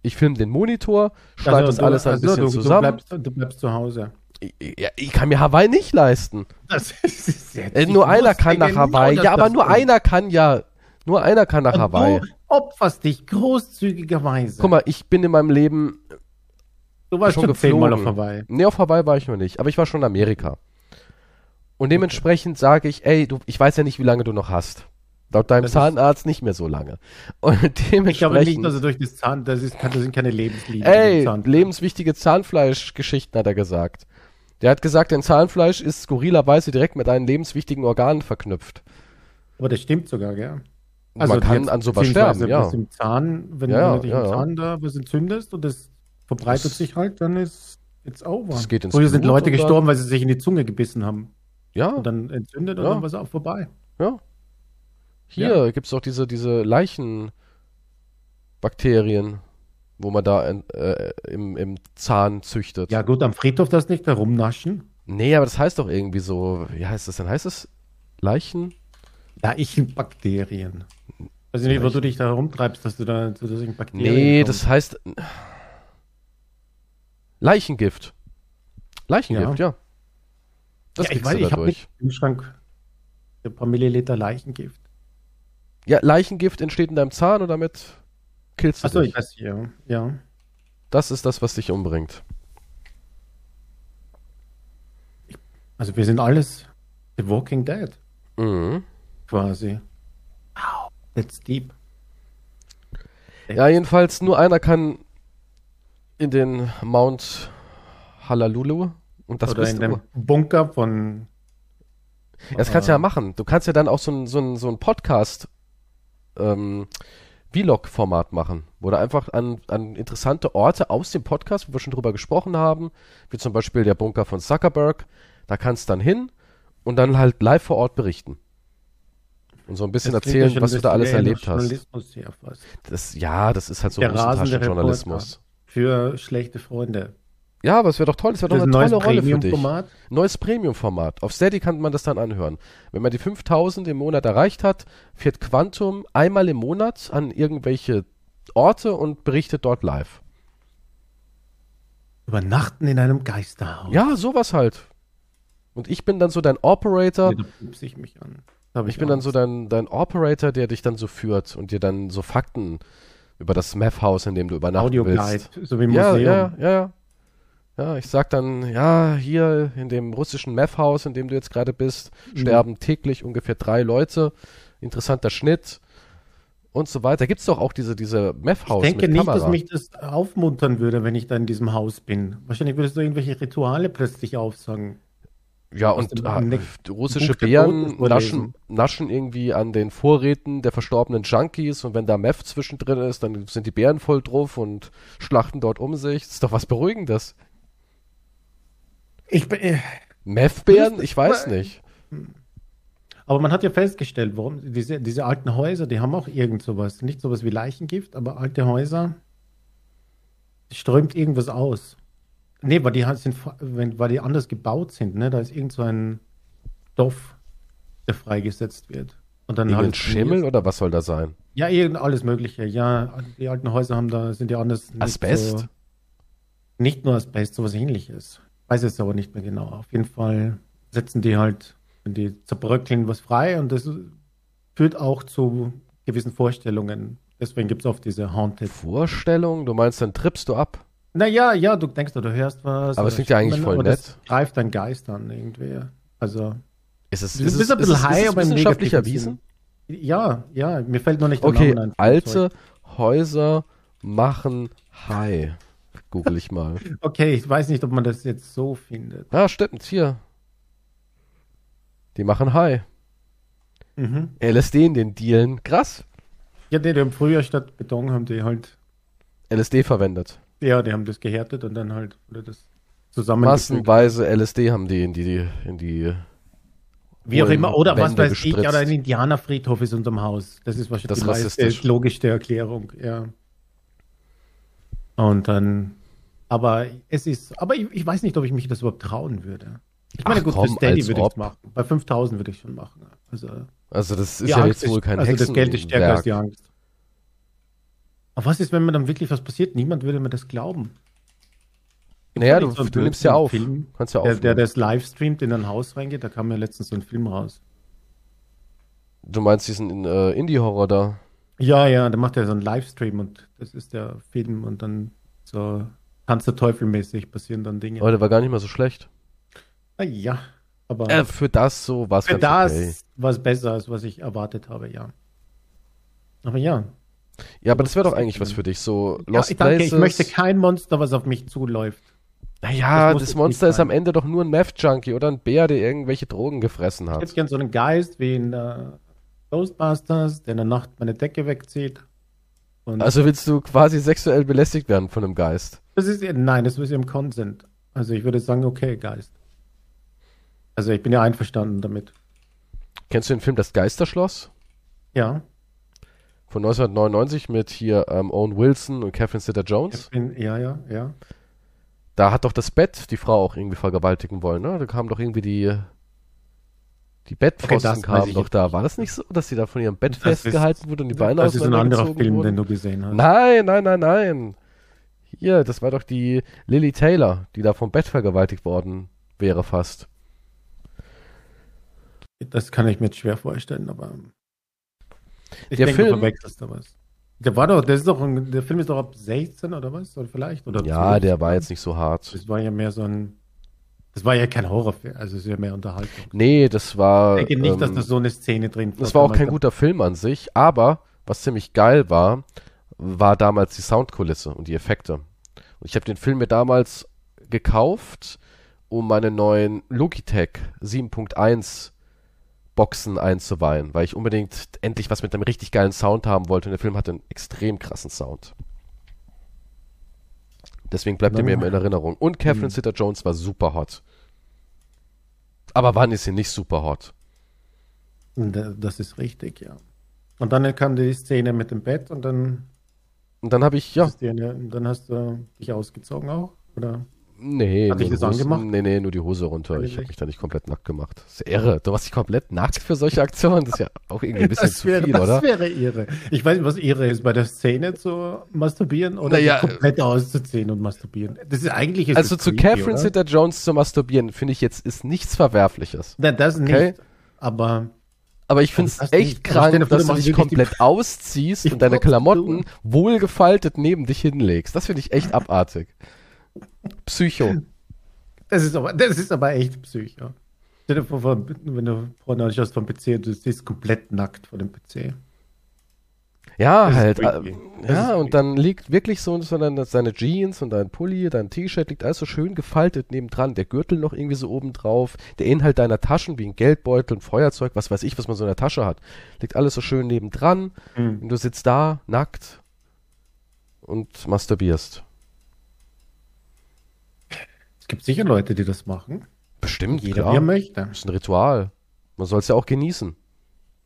Ich filme den Monitor, schneide also, das du, alles ein also bisschen du, zusammen. Du bleibst, du bleibst zu Hause. Ich, ja, ich kann mir Hawaii nicht leisten. Ist äh, nur einer kann nach Hawaii. Genau, ja, aber nur einer kann ja. Nur einer kann nach und Hawaii. Du opferst dich großzügigerweise. Guck mal, ich bin in meinem Leben Du warst schon, schon zehnmal auf Hawaii. Nee, auf Hawaii war ich noch nicht, aber ich war schon in Amerika. Und dementsprechend sage ich, ey, du, ich weiß ja nicht, wie lange du noch hast. Laut deinem das Zahnarzt nicht mehr so lange. Und dementsprechend. Ich glaube nicht, dass er durch das Zahn, das, ist, das sind keine Lebenslinien. Ey, lebenswichtige Zahnfleischgeschichten hat er gesagt. Der hat gesagt, dein Zahnfleisch ist skurrilerweise direkt mit deinen lebenswichtigen Organen verknüpft. Aber das stimmt sogar, gell? Also man kann an sowas sterben, ja. Im Zahn, wenn ja, du dich ja, im Zahn da was entzündest und das verbreitet das, sich halt, dann ist it's over. Das geht ins Früher sind Leute gestorben, weil sie sich in die Zunge gebissen haben. Ja. Und dann entzündet und dann war es auch vorbei. Ja. Hier ja. gibt es auch diese, diese Leichenbakterien, wo man da äh, im, im Zahn züchtet. Ja, gut, am Friedhof das nicht herumnaschen. Nee, aber das heißt doch irgendwie so, wie heißt das denn? Heißt es Leichen? Leichenbakterien. Ich nicht, wo du dich da herumtreibst, dass du da zu solchen Bakterien Nee, kommst. das heißt, Leichengift. Leichengift, ja. ja. Das ja, ich weiß, ich habe im Kühlschrank ein paar Milliliter Leichengift. Ja, Leichengift entsteht in deinem Zahn und damit killst du Achso, ich weiß, ja. ja. Das ist das, was dich umbringt. Also wir sind alles The Walking Dead. Mhm. Quasi. Wow, that's deep. Ja, jedenfalls nur einer kann in den Mount Halalulu und das Oder in dem Bunker von. Das kannst du ja machen. Du kannst ja dann auch so ein, so ein, so ein Podcast ähm, Vlog-Format machen, wo du einfach an, an interessante Orte aus dem Podcast, wo wir schon drüber gesprochen haben, wie zum Beispiel der Bunker von Zuckerberg, da kannst du dann hin und dann halt live vor Ort berichten. Und so ein bisschen erzählen, was du da alles erlebt hast. Das, ja, das ist halt so ein Journalismus für schlechte Freunde. Ja, aber es wäre doch toll, es wäre doch eine tolle Rolle für dich. Neues Premium-Format. Auf Steady kann man das dann anhören. Wenn man die 5000 im Monat erreicht hat, fährt Quantum einmal im Monat an irgendwelche Orte und berichtet dort live. Übernachten in einem Geisterhaus. Ja, sowas halt. Und ich bin dann so dein Operator. Nee, da ich mich an. Ich, ich bin dann so dein, dein Operator, der dich dann so führt und dir dann so Fakten über das Meth-Haus, in dem du übernachten Audio willst. Guide, so wie im ja, Museum. Ja, ja, ja. Ja, ich sag dann, ja, hier in dem russischen Meth-Haus, in dem du jetzt gerade bist, mhm. sterben täglich ungefähr drei Leute. Interessanter Schnitt und so weiter. Gibt es doch auch diese, diese Meth-Haus. Ich denke nicht, Kamera. dass mich das aufmuntern würde, wenn ich da in diesem Haus bin. Wahrscheinlich würdest du irgendwelche Rituale plötzlich aufsagen. Ja, und ah, russische Bären naschen, naschen irgendwie an den Vorräten der verstorbenen Junkies und wenn da Meth zwischendrin ist, dann sind die Bären voll drauf und schlachten dort um sich. Das ist doch was Beruhigendes. Ich bin. Äh, Meth-Bären? Ich weiß nicht. Aber man hat ja festgestellt, warum diese, diese alten Häuser, die haben auch irgend sowas. Nicht sowas wie Leichengift, aber alte Häuser strömt irgendwas aus. Nee, weil die sind, weil die anders gebaut sind, ne? Da ist irgend so ein Stoff, der freigesetzt wird. Und dann halt Schimmel oder was soll da sein? Ja, irgend alles Mögliche. Ja, die alten Häuser haben da, sind ja anders. Asbest? So, nicht nur Asbest, sowas ähnliches. Weiß es aber nicht mehr genau. Auf jeden Fall setzen die halt, wenn die zerbröckeln, was frei und das führt auch zu gewissen Vorstellungen. Deswegen gibt es oft diese Haunted. Vorstellungen? Du meinst, dann trippst du ab? Naja, ja, du denkst, du hörst was. Aber es klingt ja eigentlich voll nett. Das greift dein Geist an irgendwie. Also. Ist es, ist es, ein bisschen ist high, aber im wissenschaftlich erwiesen? Ja, ja, mir fällt nur nicht der okay, Name ein. Alte Häuser machen high. Google ich mal. okay, ich weiß nicht, ob man das jetzt so findet. Ja, stimmt, hier. Die machen high. Mhm. LSD in den Dealen. Krass. Ja, die, die haben früher statt Beton haben die halt LSD verwendet. Ja, die haben das gehärtet und dann halt das zusammen. Massenweise LSD haben die in die, in die wie auch immer, oder Wände was weiß gespritzt. ich, oder ein Indianerfriedhof ist unterm Haus. Das ist wahrscheinlich das die logischste Erklärung, ja. Und dann, aber es ist, aber ich, ich, weiß nicht, ob ich mich das überhaupt trauen würde. Ich meine, Ach, gut, komm, für Steady würde ich es machen. Bei 5000 würde ich schon machen. Also, also das ist ja Angst jetzt wohl kein Also das Geld ist stärker Werk. als die Angst. Aber was ist, wenn mir dann wirklich was passiert? Niemand würde mir das glauben. Gibt's naja, du, so du nimmst ja auf. Film, Kannst ja der, der das live streamt, in ein Haus reingeht, da kam ja letztens so ein Film raus. Du meinst diesen äh, Indie-Horror da? Ja, ja, da macht er so einen Livestream und das ist der Film und dann so Tanz der Teufel mäßig passieren dann Dinge. Aber der war gar nicht mal so schlecht. Na ja, aber. Äh, für das so war es Für das okay. war es besser, als was ich erwartet habe, ja. Aber ja, ja, aber das wäre doch eigentlich was für dich, so Lost ja, ich danke, Places. Ich möchte kein Monster, was auf mich zuläuft. Naja, das, das Monster ist am Ende doch nur ein Meth-Junkie oder ein Bär, der irgendwelche Drogen gefressen hat. Ich hätte gern so einen Geist wie in uh, Ghostbusters, der in der Nacht meine Decke wegzieht. also willst du quasi sexuell belästigt werden von einem Geist? Das ist, nein, das ist im Consent. Also ich würde sagen, okay, Geist. Also ich bin ja einverstanden damit. Kennst du den Film Das Geisterschloss? Ja von 1999 mit hier ähm, Owen Wilson und Catherine Zeta-Jones. Ja, ja, ja. Da hat doch das Bett die Frau auch irgendwie vergewaltigen wollen, ne? Da kamen doch irgendwie die die Bettpfosten okay, kamen doch da. War das nicht so, dass sie da von ihrem Bett das festgehalten ist, wurde und die Beine Das ist ein anderer Film, wurden? den du gesehen hast. Nein, nein, nein, nein. Hier, das war doch die Lily Taylor, die da vom Bett vergewaltigt worden wäre fast. Das kann ich mir jetzt schwer vorstellen, aber ich der denke, Film, du verwechselst da was. Der war doch, der ist doch, der Film ist doch ab 16 oder was? Oder vielleicht? Oder ja, 12. der war jetzt nicht so hart. Das war ja mehr so ein, das war ja kein Horrorfilm, also es ist ja mehr Unterhaltung. Nee, das war. Ich denke nicht, ähm, dass da so eine Szene drin war. Das war auch kein guter Film an sich, aber was ziemlich geil war, war damals die Soundkulisse und die Effekte. Und ich habe den Film mir damals gekauft, um meine neuen Logitech 7.1 Boxen einzuweihen, weil ich unbedingt endlich was mit einem richtig geilen Sound haben wollte und der Film hatte einen extrem krassen Sound. Deswegen bleibt er mir immer in Erinnerung. Und Catherine mhm. Zeta-Jones war super hot. Aber wann ist sie nicht super hot? Das ist richtig, ja. Und dann kam die Szene mit dem Bett und dann. Und dann habe ich, ja. Dann hast du dich ausgezogen auch, oder? Nee, Hat dich das Hose, angemacht? Nee, nee, nur die Hose runter. Ich habe mich da nicht komplett nackt gemacht. Das ist irre. Du warst dich komplett nackt für solche Aktionen? Das ist ja auch irgendwie ein bisschen das wäre, zu viel, das oder? Das wäre irre. Ich weiß nicht, was irre ist, bei der Szene zu masturbieren oder naja, komplett auszuziehen und masturbieren. Das ist eigentlich ist Also zu creepy, Catherine Zeta-Jones zu masturbieren, finde ich jetzt, ist nichts Verwerfliches. Nein, das okay? nicht. Aber Aber ich finde es echt krank, dass du dich komplett ausziehst und deine Klamotten wohlgefaltet neben dich hinlegst. Das finde ich echt abartig. Psycho. Das ist aber, das ist aber echt Psycho. Wenn du vorne anschaust vom PC, du siehst komplett nackt vor dem PC. Ja, halt. Äh, ja, und dann liegt wirklich so, so dann, seine Jeans und dein Pulli, dein T-Shirt liegt alles so schön gefaltet nebendran. Der Gürtel noch irgendwie so oben drauf. Der Inhalt deiner Taschen, wie ein Geldbeutel, ein Feuerzeug, was weiß ich, was man so in der Tasche hat. Liegt alles so schön nebendran. Mhm. Und du sitzt da, nackt und masturbierst. Es gibt sicher Leute, die das machen. Bestimmt, Jeder, klar. wie er möchte. Das ist ein Ritual. Man soll es ja auch genießen.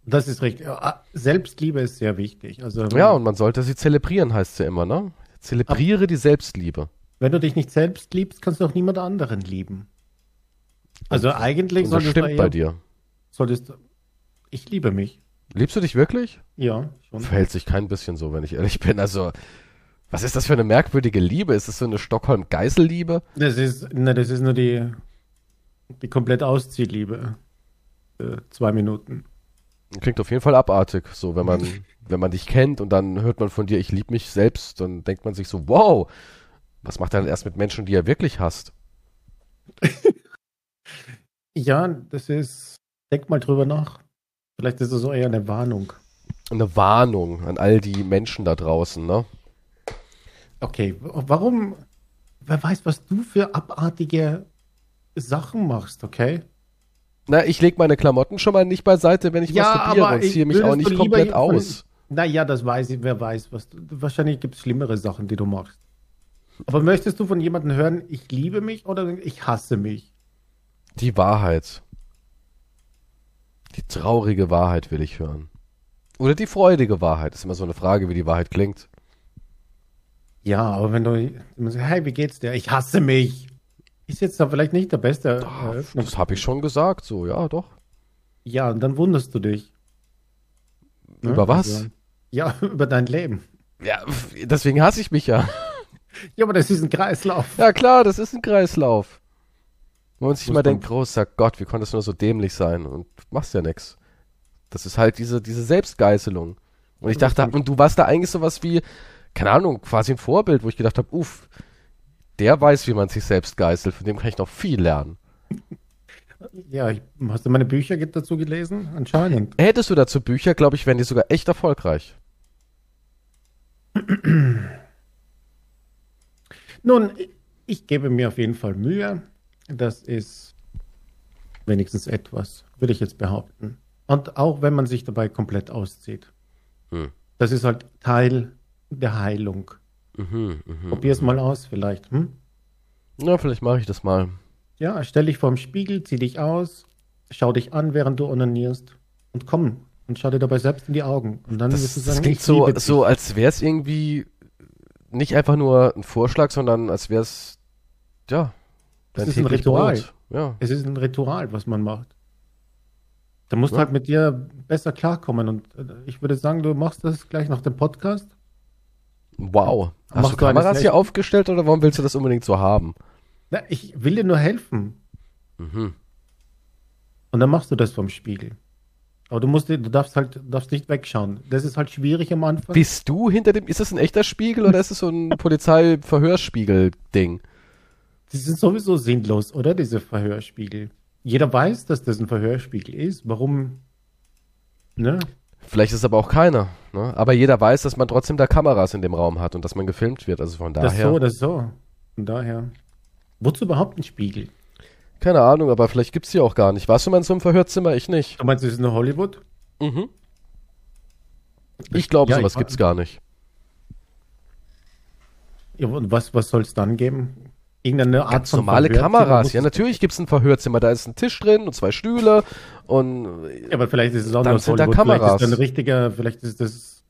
Das ist richtig. Selbstliebe ist sehr wichtig. Also, ja, und man sollte sie zelebrieren, heißt es ja immer, ne? Zelebriere die Selbstliebe. Wenn du dich nicht selbst liebst, kannst du auch niemand anderen lieben. Also und, eigentlich und das stimmt eher, bei dir. Solltest ich liebe mich. Liebst du dich wirklich? Ja, schon. Verhält sich kein bisschen so, wenn ich ehrlich bin. Also, was ist das für eine merkwürdige Liebe? Ist das so eine Stockholm-Geiselliebe? Das ist, ne, das ist nur die, die komplett Ausziehliebe. Äh, zwei Minuten. Klingt auf jeden Fall abartig, so wenn man, wenn man dich kennt und dann hört man von dir, ich liebe mich selbst, dann denkt man sich so, wow, was macht er denn erst mit Menschen, die er wirklich hasst? ja, das ist, denk mal drüber nach. Vielleicht ist es so eher eine Warnung. Eine Warnung an all die Menschen da draußen, ne? Okay, warum, wer weiß, was du für abartige Sachen machst, okay? Na, ich lege meine Klamotten schon mal nicht beiseite, wenn ich ja, masturbiere und ziehe mich auch nicht komplett aus. Naja, das weiß ich, wer weiß. Was, wahrscheinlich gibt es schlimmere Sachen, die du machst. Aber möchtest du von jemandem hören, ich liebe mich oder ich hasse mich? Die Wahrheit. Die traurige Wahrheit will ich hören. Oder die freudige Wahrheit. Das ist immer so eine Frage, wie die Wahrheit klingt. Ja, aber wenn du, hey, wie geht's dir? Ich hasse mich. Ist jetzt da vielleicht nicht der beste. Ach, das habe ich schon gesagt, so, ja, doch. Ja, und dann wunderst du dich. Ne? Über was? Also, ja, über dein Leben. Ja, deswegen hasse ich mich ja. Ja, aber das ist ein Kreislauf. Ja, klar, das ist ein Kreislauf. Wo man sich mal denkt, großer Gott, wie konnte es nur so dämlich sein? Und du machst ja nichts. Das ist halt diese, diese Selbstgeißelung. Und ich dachte, und du warst da eigentlich sowas wie, keine Ahnung, quasi ein Vorbild, wo ich gedacht habe, uff, der weiß, wie man sich selbst geißelt. Von dem kann ich noch viel lernen. Ja, ich, hast du meine Bücher dazu gelesen? Anscheinend. Hättest du dazu Bücher, glaube ich, wären die sogar echt erfolgreich. Nun, ich gebe mir auf jeden Fall Mühe. Das ist wenigstens etwas, würde ich jetzt behaupten. Und auch wenn man sich dabei komplett auszieht. Hm. Das ist halt Teil der Heilung. Mhm, mh, Probier es mal aus, vielleicht. Hm? Ja, vielleicht mache ich das mal. Ja, stell dich vorm Spiegel, zieh dich aus, schau dich an, während du onanierst und komm und schau dir dabei selbst in die Augen. Und dann das, wirst du sagen, das klingt so, so, als wäre es irgendwie nicht einfach nur ein Vorschlag, sondern als wäre es, ja, es ist ein Ritual. Ja. Es ist ein Ritual, was man macht. Da musst ja. du halt mit dir besser klarkommen. Und äh, ich würde sagen, du machst das gleich nach dem Podcast. Wow. Hast Mach du Kameras hier aufgestellt oder warum willst du das unbedingt so haben? Na, ich will dir nur helfen. Mhm. Und dann machst du das vom Spiegel. Aber du musst, du darfst halt, darfst nicht wegschauen. Das ist halt schwierig am Anfang. Bist du hinter dem, ist das ein echter Spiegel oder ist es so ein Polizeiverhörspiegel-Ding? Die sind sowieso sinnlos, oder? Diese Verhörspiegel. Jeder weiß, dass das ein Verhörspiegel ist. Warum, ne? Vielleicht ist es aber auch keiner. Ne? Aber jeder weiß, dass man trotzdem da Kameras in dem Raum hat und dass man gefilmt wird. Also von daher. Das so, das so. Von daher. Wozu überhaupt ein Spiegel? Keine Ahnung, aber vielleicht gibt es die auch gar nicht. Warst du mal in so einem Verhörzimmer? Ich nicht. Du meinst, es ist eine Hollywood? Mhm. Ich glaube, ja, sowas gibt es gar nicht. Ja, und was, was soll es dann geben? Irgendeine Art Ganz von normale Kameras. Ja, natürlich gibt es ein Verhörzimmer. Da ist ein Tisch drin und zwei Stühle und ja, aber vielleicht ist es auch dann sind da Kameras. Vielleicht ist ein richtiger, vielleicht ist das,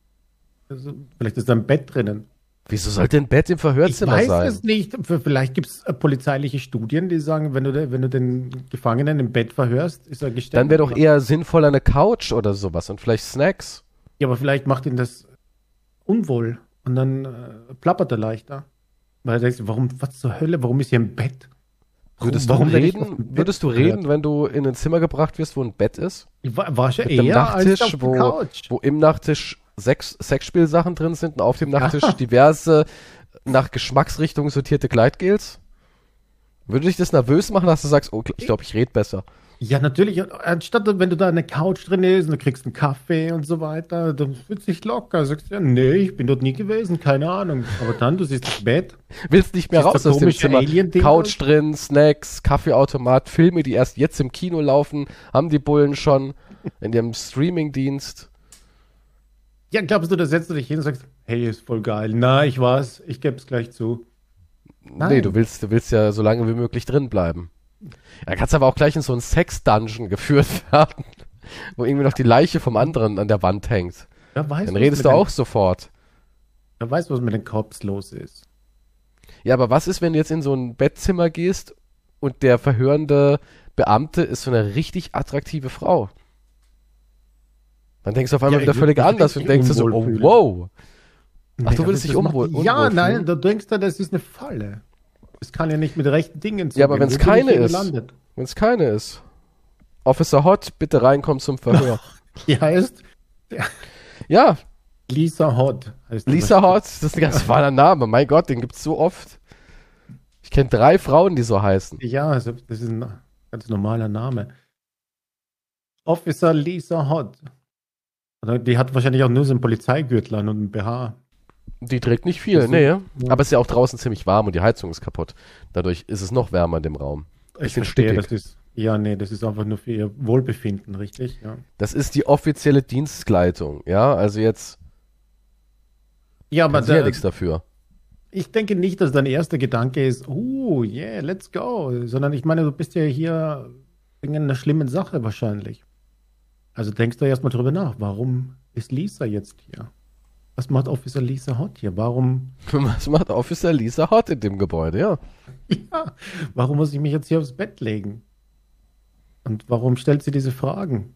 vielleicht ist da ein Bett drinnen. Wieso sollte ein Bett im Verhörzimmer sein? Ich weiß sein? es nicht. Vielleicht gibt es äh, polizeiliche Studien, die sagen, wenn du, wenn du den Gefangenen im Bett verhörst, ist er gestellt. Dann wäre doch eher sinnvoll eine Couch oder sowas und vielleicht Snacks. Ja, aber vielleicht macht ihn das unwohl und dann äh, plappert er leichter. Weil du denkst, warum, was zur Hölle, warum ist hier ein Bett? Würdest Warum, du ich reden, dem würdest du gehört? reden, wenn du in ein Zimmer gebracht wirst, wo ein Bett ist? Ich war, war Mit einem eher als Nachttisch, der wo, Couch. wo im Nachttisch Sex, Sexspielsachen drin sind und auf dem Nachttisch diverse nach Geschmacksrichtungen sortierte Gleitgels? Würde dich das nervös machen, dass du sagst, oh, ich glaube, ich rede besser? Ja, natürlich. Anstatt, wenn du da eine Couch drin ist und du kriegst einen Kaffee und so weiter, dann fühlst du dich locker. Sagst ja, nee, ich bin dort nie gewesen, keine Ahnung. Aber dann, du siehst das Bett. Willst nicht mehr raus du aus dem Zimmer. Couch drin, Snacks, Kaffeeautomat, Filme, die erst jetzt im Kino laufen, haben die Bullen schon in ihrem Streamingdienst. Ja, glaubst du, da setzt du dich hin und sagst, hey, ist voll geil. Na, ich weiß, ich gebe es gleich zu. Nee, Nein. du willst, du willst ja so lange wie möglich drin bleiben. Da kannst du aber auch gleich in so einen Sex-Dungeon geführt werden, wo irgendwie noch die Leiche vom anderen an der Wand hängt. Wer weiß, Dann redest du den- auch sofort. Wer weiß, was mit den Cops los ist. Ja, aber was ist, wenn du jetzt in so ein Bettzimmer gehst und der verhörende Beamte ist so eine richtig attraktive Frau? Dann denkst du auf einmal Ja, wieder völlig anders und denkst du so, oh, wow. Ach, du willst dich unwohl, Ja, nein, du denkst dann, das ist eine Falle. Es kann ja nicht mit rechten Dingen Ja, aber zugehen. Wo bin keine ist? Wenn es keine ist. Officer Hot, bitte reinkommen zum Verhör. Die heißt ja, Lisa Hot. Heißt Lisa Hot, das ist ein ganz fahler Name. Mein Gott, den gibt's so oft. Ich kenne drei Frauen, die so heißen. Ja, also das ist ein ganz normaler Name. Officer Lisa Hot. Also Die hat wahrscheinlich auch nur so einen Polizeigürtel und einen BH. Die trägt nicht viel, nee. ja. Aber es ist ja auch draußen ziemlich warm und die Heizung ist kaputt. Dadurch ist es noch wärmer in dem Raum. Ich verstehe, stickig. das ist. Ja, nee, das ist einfach nur für ihr Wohlbefinden, richtig? Ja. Das ist die offizielle Dienstkleidung, ja. Also jetzt Ja, aber sie ja da, nichts dafür. ich denke nicht, dass dein erster Gedanke ist, oh, yeah, let's go. Sondern ich meine, du bist ja hier wegen einer schlimmen Sache wahrscheinlich. Also denkst du erstmal drüber nach, warum ist Lisa jetzt hier? Was macht Officer Lisa Hot hier? Warum, Was macht Officer Lisa Hot in dem Gebäude, ja? ja, warum muss ich mich jetzt hier aufs Bett legen? Und warum stellt sie diese Fragen?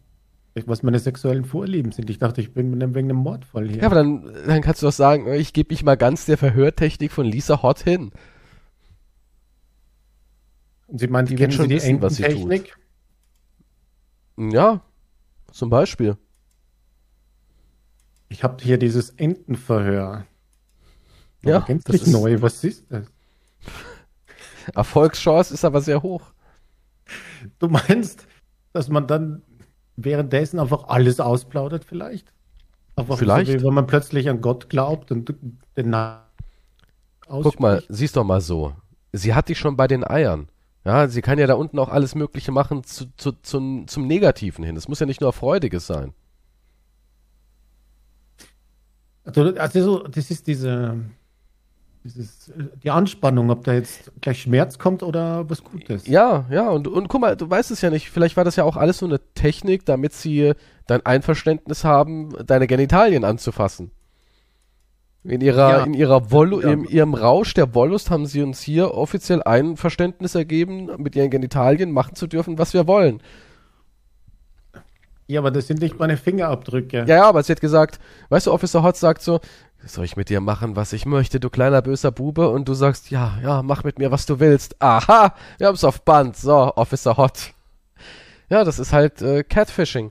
Was meine sexuellen Vorlieben sind. Ich dachte, ich bin einem- wegen einem Mordfall hier. Ja, aber dann, dann kannst du doch sagen, ich gebe mich mal ganz der Verhörtechnik von Lisa Hot hin. Und sie meint, die wird schon Sie die wissen, was sie tut. Ja, zum Beispiel. Ich habe hier dieses Entenverhör. Ja, das ist- neu. Was ist das? Erfolgschance ist aber sehr hoch. Du meinst, dass man dann währenddessen einfach alles ausplaudert vielleicht? Einfach Vielleicht. So, wenn man plötzlich an Gott glaubt und den Na Guck mal, ausspricht. siehst doch mal so. Sie hat dich schon bei den Eiern. Ja, sie kann ja da unten auch alles Mögliche machen zu, zu, zum, zum Negativen hin. Es muss ja nicht nur Freudiges sein. Also, also so, das ist diese, dieses, die Anspannung, ob da jetzt gleich Schmerz kommt oder was Gutes. Ja, ja, und, und guck mal, du weißt es ja nicht. Vielleicht war das ja auch alles so eine Technik, damit sie dein Einverständnis haben, deine Genitalien anzufassen. In ihrer, Ja. in ihrer Woll Ja. in ihrem Rausch der Wollust haben sie uns hier offiziell Einverständnis ergeben, mit ihren Genitalien machen zu dürfen, was wir wollen. Ja, aber das sind nicht meine Fingerabdrücke. Ja, ja, aber sie hat gesagt, weißt du, Officer Hot sagt so, soll ich mit dir machen, was ich möchte, du kleiner böser Bube? Und du sagst, ja, ja, mach mit mir, was du willst. Aha, wir haben's auf Band. So, Officer Hot. Ja, das ist halt äh, Catfishing.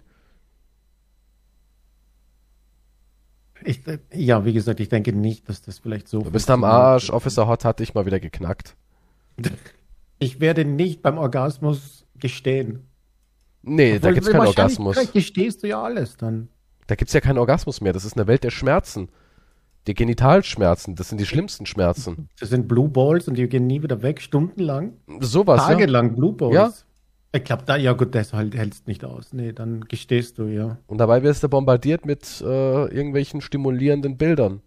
Ich, äh, ja, wie gesagt, ich denke nicht, dass das vielleicht so. Du bist am Arsch, Officer Hot hat dich mal wieder geknackt. Ich werde nicht beim Orgasmus gestehen. Nee, da Obwohl, gibt's keinen Orgasmus. Gestehst du ja alles dann. Da gibt's ja keinen Orgasmus mehr. Das ist eine Welt der Schmerzen. Die Genitalschmerzen, das sind die schlimmsten Schmerzen. Das sind Blue Balls und die gehen nie wieder weg, stundenlang, Sowas, ja. tagelang Blue Balls. Ja. Ich glaube, da, ja gut, das halt, hältst nicht aus. Nee, dann gestehst du, ja. Und dabei wirst du bombardiert mit äh, irgendwelchen stimulierenden Bildern.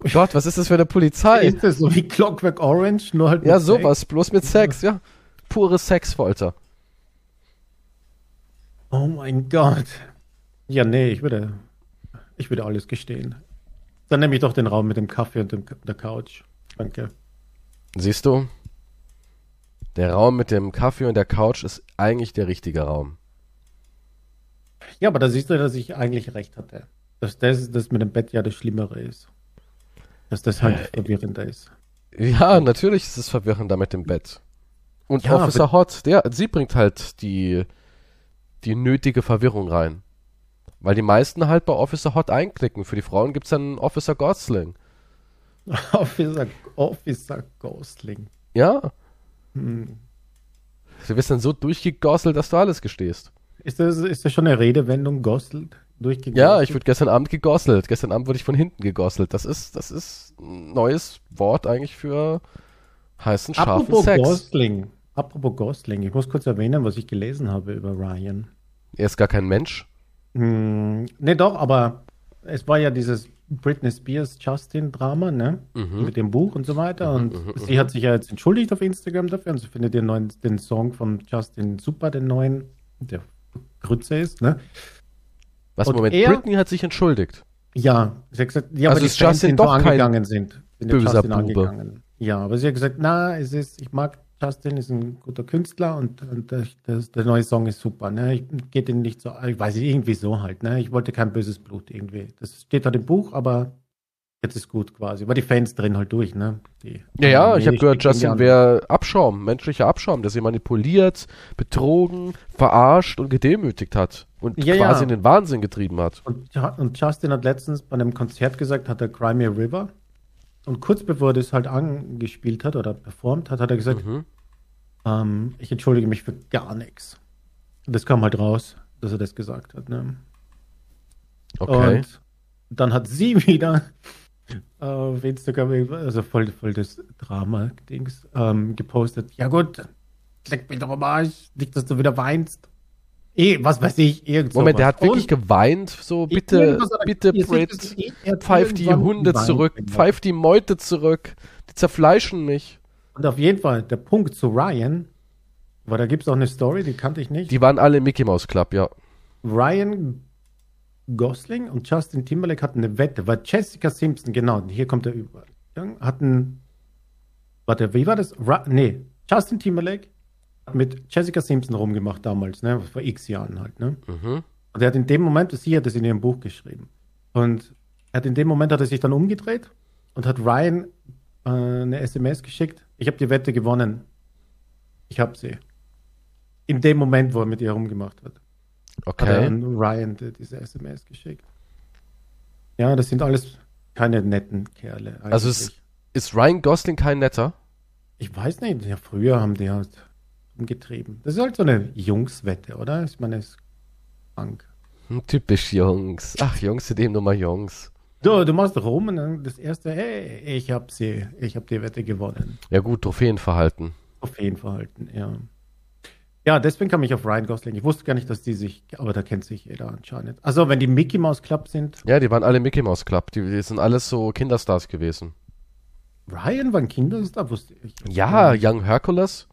Gott, was ist das für eine Polizei? Ist das so wie Clockwork Orange, nur halt Ja, sowas, bloß mit Sex, ja. Pure Sexfolter. Oh mein Gott. Ja, nee, ich würde, ich würde alles gestehen. Dann nehme ich doch den Raum mit dem Kaffee und dem, der Couch. Danke. Siehst du? Der Raum mit dem Kaffee und der Couch ist eigentlich der richtige Raum. Ja, aber da siehst du, dass ich eigentlich recht hatte. Dass das, das mit dem Bett ja das Schlimmere ist. Dass das halt Äh, verwirrender ist. Ja, natürlich ist es verwirrender mit dem Bett. Und Ja, Officer Hot, der, sie bringt halt die, die nötige Verwirrung rein. Weil die meisten halt bei Officer Hot einklicken. Für die Frauen gibt's dann Officer Gosling. Officer, Officer Ghostling. Ja, Hm. du wirst dann so durchgegosselt, dass du alles gestehst. Ist, das, ist das schon eine Redewendung, Gosselt? Durchgegosselt? Ja, ich wurde gestern Abend gegosselt. Gestern Abend wurde ich von hinten gegosselt. Das ist, das ist ein neues Wort eigentlich für heißen, scharfen Apropos Sex. Gosling. Apropos Gosling. Ich muss kurz erwähnen, was ich gelesen habe über Ryan. Er ist gar kein Mensch. Hm, ne, doch, aber es war ja dieses Britney Spears Justin Drama, ne? Mhm. Mit dem Buch und so weiter. Mhm, Und mhm, sie hat sich ja jetzt entschuldigt auf Instagram dafür und sie findet den neuen, den Song von Justin super, den neuen, der Grütze ist, ne? Was, Und Moment, er- Britney hat sich entschuldigt. Ja, sie hat gesagt, ja, Also aber die Fans Justin doch angegangen sind. sind böser Justin Bube. angegangen. Ja, aber sie hat gesagt, na, es ist, ich mag Justin, ist ein guter Künstler und, und das, der neue Song ist super. Ne? Ich geht ihn nicht so, ich weiß nicht, irgendwie so halt. Ne? Ich wollte kein böses Blut irgendwie. Das steht halt im Buch, aber jetzt ist gut quasi. Aber die Fans drehen halt durch, ne? Die, Ja, ja, ich habe gehört, Justin wäre Abschaum, menschlicher Abschaum, der sie manipuliert, betrogen, verarscht und gedemütigt hat. Und Ja, quasi ja. in den Wahnsinn getrieben hat. Und, und Justin hat letztens bei einem Konzert gesagt, hat er Cry Me a River. Und kurz bevor er das halt angespielt hat oder performt hat, hat er gesagt, Mhm. Ähm, ich entschuldige mich für gar nichts. Das kam halt raus, dass er das gesagt hat. Ne? Okay. Und dann hat sie wieder auf Instagram, also voll, voll das Drama-Dings, ähm, gepostet. Ja gut, leck mich doch am Arsch, nicht, dass du wieder weinst. Eh, was weiß ich, irgend Moment, der hat wirklich Und geweint, so bitte, irgendwas bitte Brit, es eh, er hat pfeif die Hunde zurück, genau. pfeif die Meute zurück, die zerfleischen mich. Und auf jeden Fall, der Punkt zu Ryan, weil da gibt es auch eine Story, die kannte ich nicht. Die waren alle im Mickey Mouse Club, ja. Ryan Gosling und Justin Timberlake hatten eine Wette, weil Jessica Simpson, genau, hier kommt der Übergang, hatten, warte, wie war das? Ra nee, Justin Timberlake hat mit Jessica Simpson rumgemacht damals, ne, vor x Jahren halt, ne. Mhm. Und er hat in dem Moment, sie hat es in ihrem Buch geschrieben. Und er hat in dem Moment hat er sich dann umgedreht und hat Ryan äh, eine SMS geschickt. Ich habe die Wette gewonnen. Ich habe sie. In dem Moment, wo er mit ihr rumgemacht hat hat Okay. an Ryan die- diese SMS geschickt. Ja, das sind alles keine netten Kerle. Also eigentlich. Ist Ryan Gosling kein netter? ich weiß nicht, ja, früher haben die halt umgetrieben. Das ist halt so eine Jungswette, oder? Ich meine, es ist krank. Hm, typisch Jungs. Ach, Jungs sind eben nur mal Jungs. Du, du machst rum und dann das erste, hey, ich habe sie, ich habe die Wette gewonnen. Ja gut, Trophäenverhalten. Trophäenverhalten, ja. Ja, deswegen kam ich auf Ryan Gosling. Ich wusste gar nicht, dass die sich, aber da kennt sich jeder anscheinend. Also, wenn die Mickey Mouse Club sind, Ja, die waren alle Mickey Mouse Club. Die, die sind alles so Kinderstars gewesen. Ryan war ein Kinderstar, wusste ich. Ja, Young Hercules.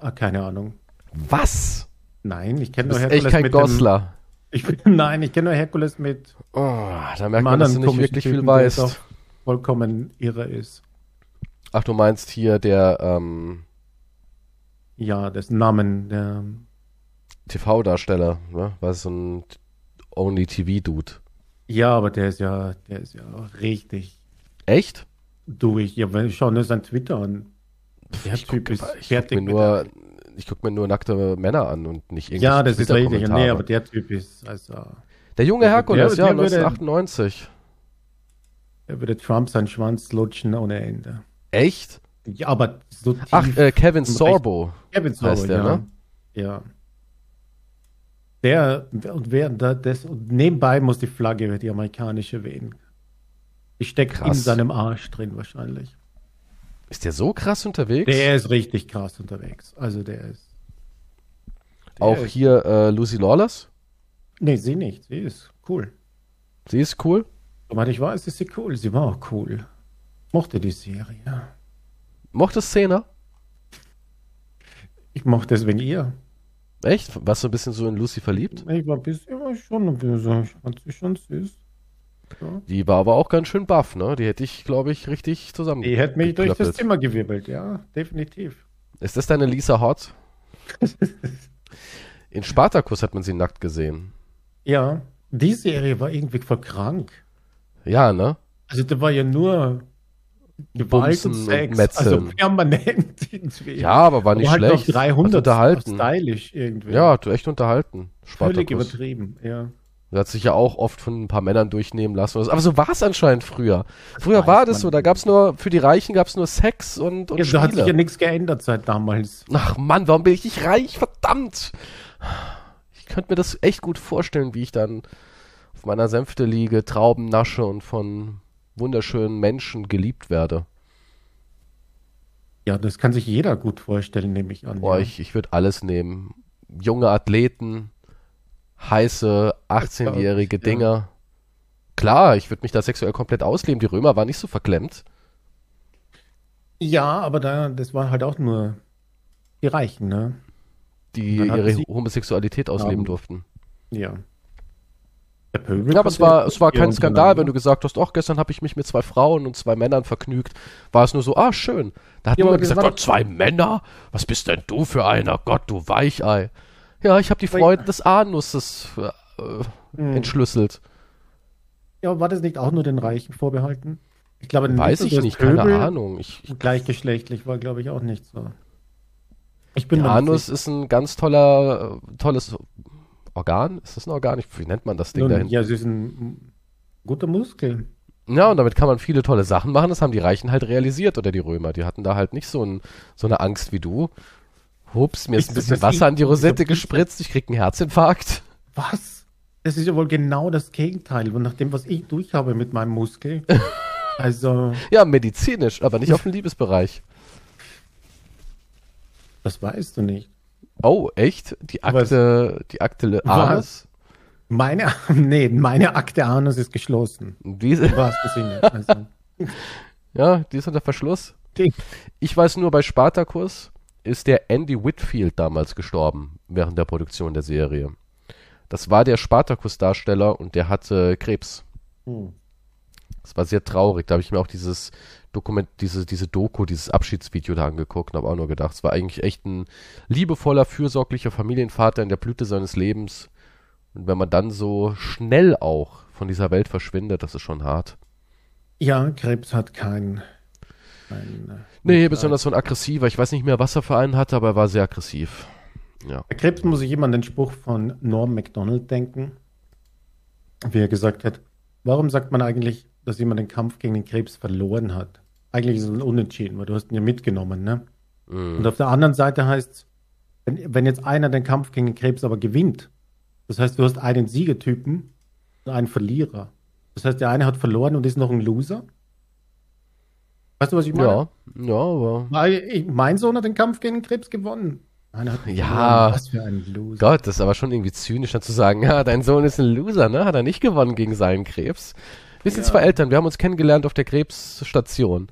Ah, keine Ahnung. Was? Nein, ich kenne nur bist Herkules echt kein mit Gosler. Ich bin, nein, ich kenne nur Herkules mit Oh, da merkt man, dass du nicht wirklich viel Typen, jetzt weißt. vollkommen irre ist. Ach, du meinst hier der ähm, Ja, dessen Namen, der, TV-Darsteller, ne? Was so ein Only-TV-Dude. ja, aber der ist ja, der ist ja richtig Echt? durch. Ja, wenn ich schaue nur sein Twitter an. Der Ich Typ guck, ist ich guck fertig mir mit nur, ich guck mir nur nackte Männer an und nicht irgendwie. Ja, das ist richtig. Nee, aber der Typ ist, also, Der junge Herkules, der- ja, der würde- 1998. er würde Trump seinen Schwanz lutschen ohne Ende. Echt? Ja, aber so tief. Ach, äh, Kevin Sorbo. Kevin Sorbo, heißt der, ja. ne? Ja. Der, und während da- das, und nebenbei muss die Flagge, die amerikanische, wehen. Die steckt in seinem Arsch drin wahrscheinlich. Ist der so krass unterwegs? Der ist richtig krass unterwegs. Also der ist. Der Auch ist, hier äh, Lucy Lawless. Nee, sie nicht. Sie ist cool. Sie ist cool. Soweit ich weiß, ist sie cool. Sie war auch cool. Mochte die Serie. Mochte Szene? Ich mochte es wegen ihr. Echt? Warst du ein bisschen so in Lucy verliebt? Ich war ein bisschen, war schon ein bisschen, ich fand sie schon süß. Ja. Die war aber auch ganz schön baff, ne? Die hätte ich, glaube ich, richtig zusammen. Die hat mich durch das. Zimmer gewirbelt, ja, definitiv. Ist das deine Lisa Hot? In Spartacus hat man sie nackt gesehen. Ja, die Serie war irgendwie voll krank. Ja, ne? Also da war ja nur Gewalt und Sex, also permanent irgendwie. Ja, aber war nicht aber halt schlecht. 300 unterhalten. stylisch irgendwie. Ja, hat echt unterhalten. Spartacus. Völlig übertrieben, ja. Er hat sich ja auch oft von ein paar Männern durchnehmen lassen. Aber so war es anscheinend früher. Früher war das so, da gab es nur, für die Reichen gab es nur Sex und, und ja, Da hat sich ja nichts geändert seit damals. Ach Mann, warum bin ich nicht reich? Verdammt! Ich könnte mir das echt gut vorstellen, wie ich dann auf meiner Sänfte liege, Trauben nasche und von wunderschönen Menschen geliebt werde. Ja, das kann sich jeder gut vorstellen, nehme ich an. Boah, ja. ich, ich würde alles nehmen. Junge Athleten, heiße 18-jährige Dinger. Ja. Klar, ich würde mich da sexuell komplett ausleben. Die Römer waren nicht so verklemmt. Ja, aber da, das waren halt auch nur die Reichen, ne? Die ihre Homosexualität ausleben ja. durften. Ja. Ja, aber es war, es war kein Skandal, wenn du gesagt hast, ach, gestern habe ich mich mit zwei Frauen und zwei Männern vergnügt. War es nur so, ah, schön. Da hat ja, niemand gesagt, Gott, zwei Männer? Was bist denn du für einer? Gott, du Weichei. Ja, ich habe die Freuden des Anusses äh, hm. entschlüsselt. Ja, war das nicht auch nur den Reichen vorbehalten? Ich glaube, weiß ich nicht, Pöbel keine Ahnung. Ich, gleichgeschlechtlich war, glaube ich, auch nicht so. Ich bin der Anus ist ein ganz toller, tolles Organ. Ist das ein Organ? Wie nennt man das Ding Nun, Ja, es ist ein guter Muskel. Ja, und damit kann man viele tolle Sachen machen. Das haben die Reichen halt realisiert oder die Römer. Die hatten da halt nicht so, ein, so eine Angst wie du. Hups, mir ist ein bisschen Wasser an die Rosette gespritzt, ich krieg einen Herzinfarkt. Was? Das ist ja wohl genau das Gegenteil von nach dem, was ich durchhabe mit meinem Muskel. Also. ja, medizinisch, aber nicht auf dem Liebesbereich. Das weißt du nicht. Oh, echt? Die Akte, die Akte Anus? Meine, nee, meine Akte Anus ist geschlossen. Diese? Was also. ja, die ist unter Verschluss. Ich weiß nur bei Spartacus, ist der Andy Whitfield damals gestorben während der Produktion der Serie. Das war der Spartacus-Darsteller und der hatte Krebs. Hm. Das war sehr traurig. Da habe ich mir auch dieses Dokument, diese, diese Doku, dieses Abschiedsvideo da angeguckt und habe auch nur gedacht, es war eigentlich echt ein liebevoller, fürsorglicher Familienvater in der Blüte seines Lebens. Und wenn man dann so schnell auch von dieser Welt verschwindet, das ist schon hart. Ja, Krebs hat keinen ein, äh, nee, besonders so ein aggressiver. Ich weiß nicht mehr, was er für einen hatte, aber er war sehr aggressiv. Ja. Bei Krebs muss ich immer an den Spruch von Norm MacDonald denken, wie er gesagt hat, warum sagt man eigentlich, dass jemand den Kampf gegen den Krebs verloren hat? Eigentlich ist es ein Unentschieden, weil du hast ihn ja mitgenommen, ne? Mm. Und auf der anderen Seite heißt es, wenn, wenn jetzt einer den Kampf gegen den Krebs aber gewinnt, das heißt, du hast einen Siegertypen und einen Verlierer. Das heißt, der eine hat verloren und ist noch ein Loser. Weißt du, was ich meine? Ja, ja, aber. Weil mein Sohn hat den Kampf gegen Krebs gewonnen. ja, was für ein Loser. Gott, das ist aber schon irgendwie zynisch, dann zu sagen, ja, dein Sohn ist ein Loser, ne? Hat er nicht gewonnen gegen seinen Krebs. Wir sind ja. zwei Eltern, wir haben uns kennengelernt auf der Krebsstation.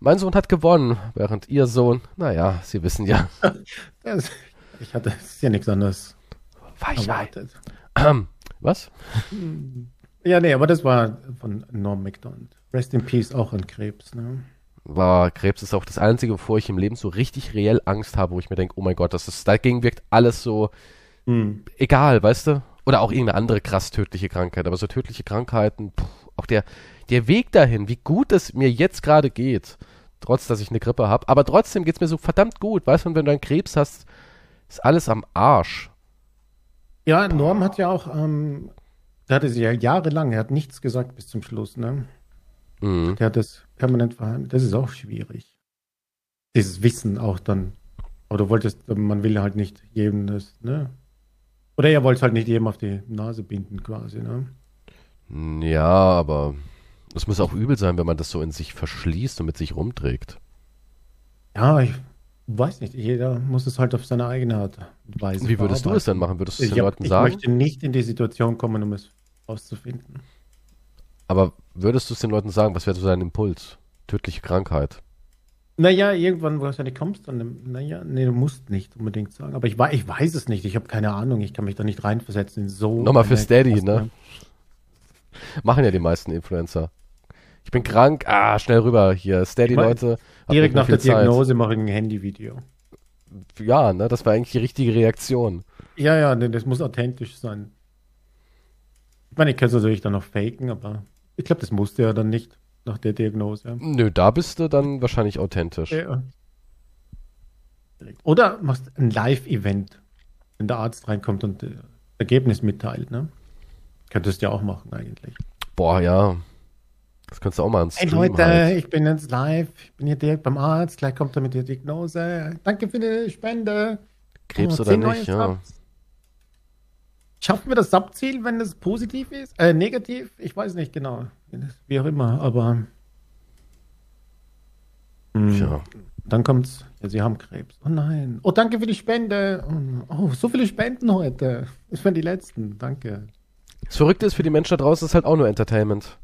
Mein Sohn hat gewonnen, während ihr Sohn, naja, Sie wissen ja. Ich hatte ist ja nichts anderes erwartet. Was? Ja, nee, aber das war von Norm MacDonald. Rest in Peace auch an Krebs, ne? War Krebs ist auch das Einzige, wovor ich im Leben so richtig reell Angst habe, wo ich mir denke, oh mein Gott, das ist, dagegen wirkt alles so mhm. egal, weißt du? Oder auch irgendeine andere krass tödliche Krankheit. Aber so tödliche Krankheiten, puh, auch der, der Weg dahin, wie gut es mir jetzt gerade geht, trotz dass ich eine Grippe habe, aber trotzdem geht es mir so verdammt gut, weißt du, und wenn du einen Krebs hast, ist alles am Arsch. Ja, Norm hat ja auch, ähm, der hatte sie ja jahrelang, er hat nichts gesagt bis zum Schluss, ne? Mhm. Der hat das permanent verheimlicht. Das ist auch schwierig. Dieses Wissen auch dann. Aber du wolltest, man will halt nicht jedem das, ne? Oder er wollte halt nicht jedem auf die Nase binden, quasi, ne? Ja, aber es muss auch übel sein, wenn man das so in sich verschließt und mit sich rumträgt. Ja, ich weiß nicht. Jeder muss es halt auf seine eigene Art und Weise Wie würdest du es denn machen? Würdest du es den Leuten sagen? Ich möchte nicht in die Situation kommen, um es auszufinden. Aber würdest du es den Leuten sagen, was wäre so dein Impuls? Tödliche Krankheit. Naja, irgendwann, wo du ja nicht kommst, dann, naja, nee, du musst nicht unbedingt sagen. Aber ich, ich weiß es nicht, ich habe keine Ahnung, ich kann mich da nicht reinversetzen in so. Nochmal für Steady, ne? Machen ja die meisten Influencer. Ich bin krank, ah, schnell rüber hier. Steady, Leute. Direkt nach der Diagnose mache ich ein Handyvideo. Ja, ne, das war eigentlich die richtige Reaktion. Ja, ja, das muss authentisch sein. Ich meine, ich kann es natürlich dann noch faken, aber ich glaube, das musste er dann nicht. nach der Diagnose. Nö, da bist du dann wahrscheinlich authentisch. Ja. Oder machst ein Live-Event, wenn der Arzt reinkommt und das Ergebnis mitteilt, ne? Könntest du ja auch machen eigentlich. Boah, ja. Das kannst du auch mal ins Hey Leute, halt. ich bin jetzt live, ich bin hier direkt beim Arzt, gleich kommt er mit der Diagnose. Danke für die Spende. Krebs oh, oder nicht, ja. Schaffen wir das Subziel, wenn es positiv ist? Äh, negativ? Ich weiß nicht genau. Wie auch immer, aber. Mh, ja. Dann kommt's. Ja, Sie haben Krebs. Oh nein. Oh, danke für die Spende. Oh, so viele Spenden heute. Das waren die letzten. Danke. Das Verrückte ist für die Menschen da draußen ist halt auch nur Entertainment.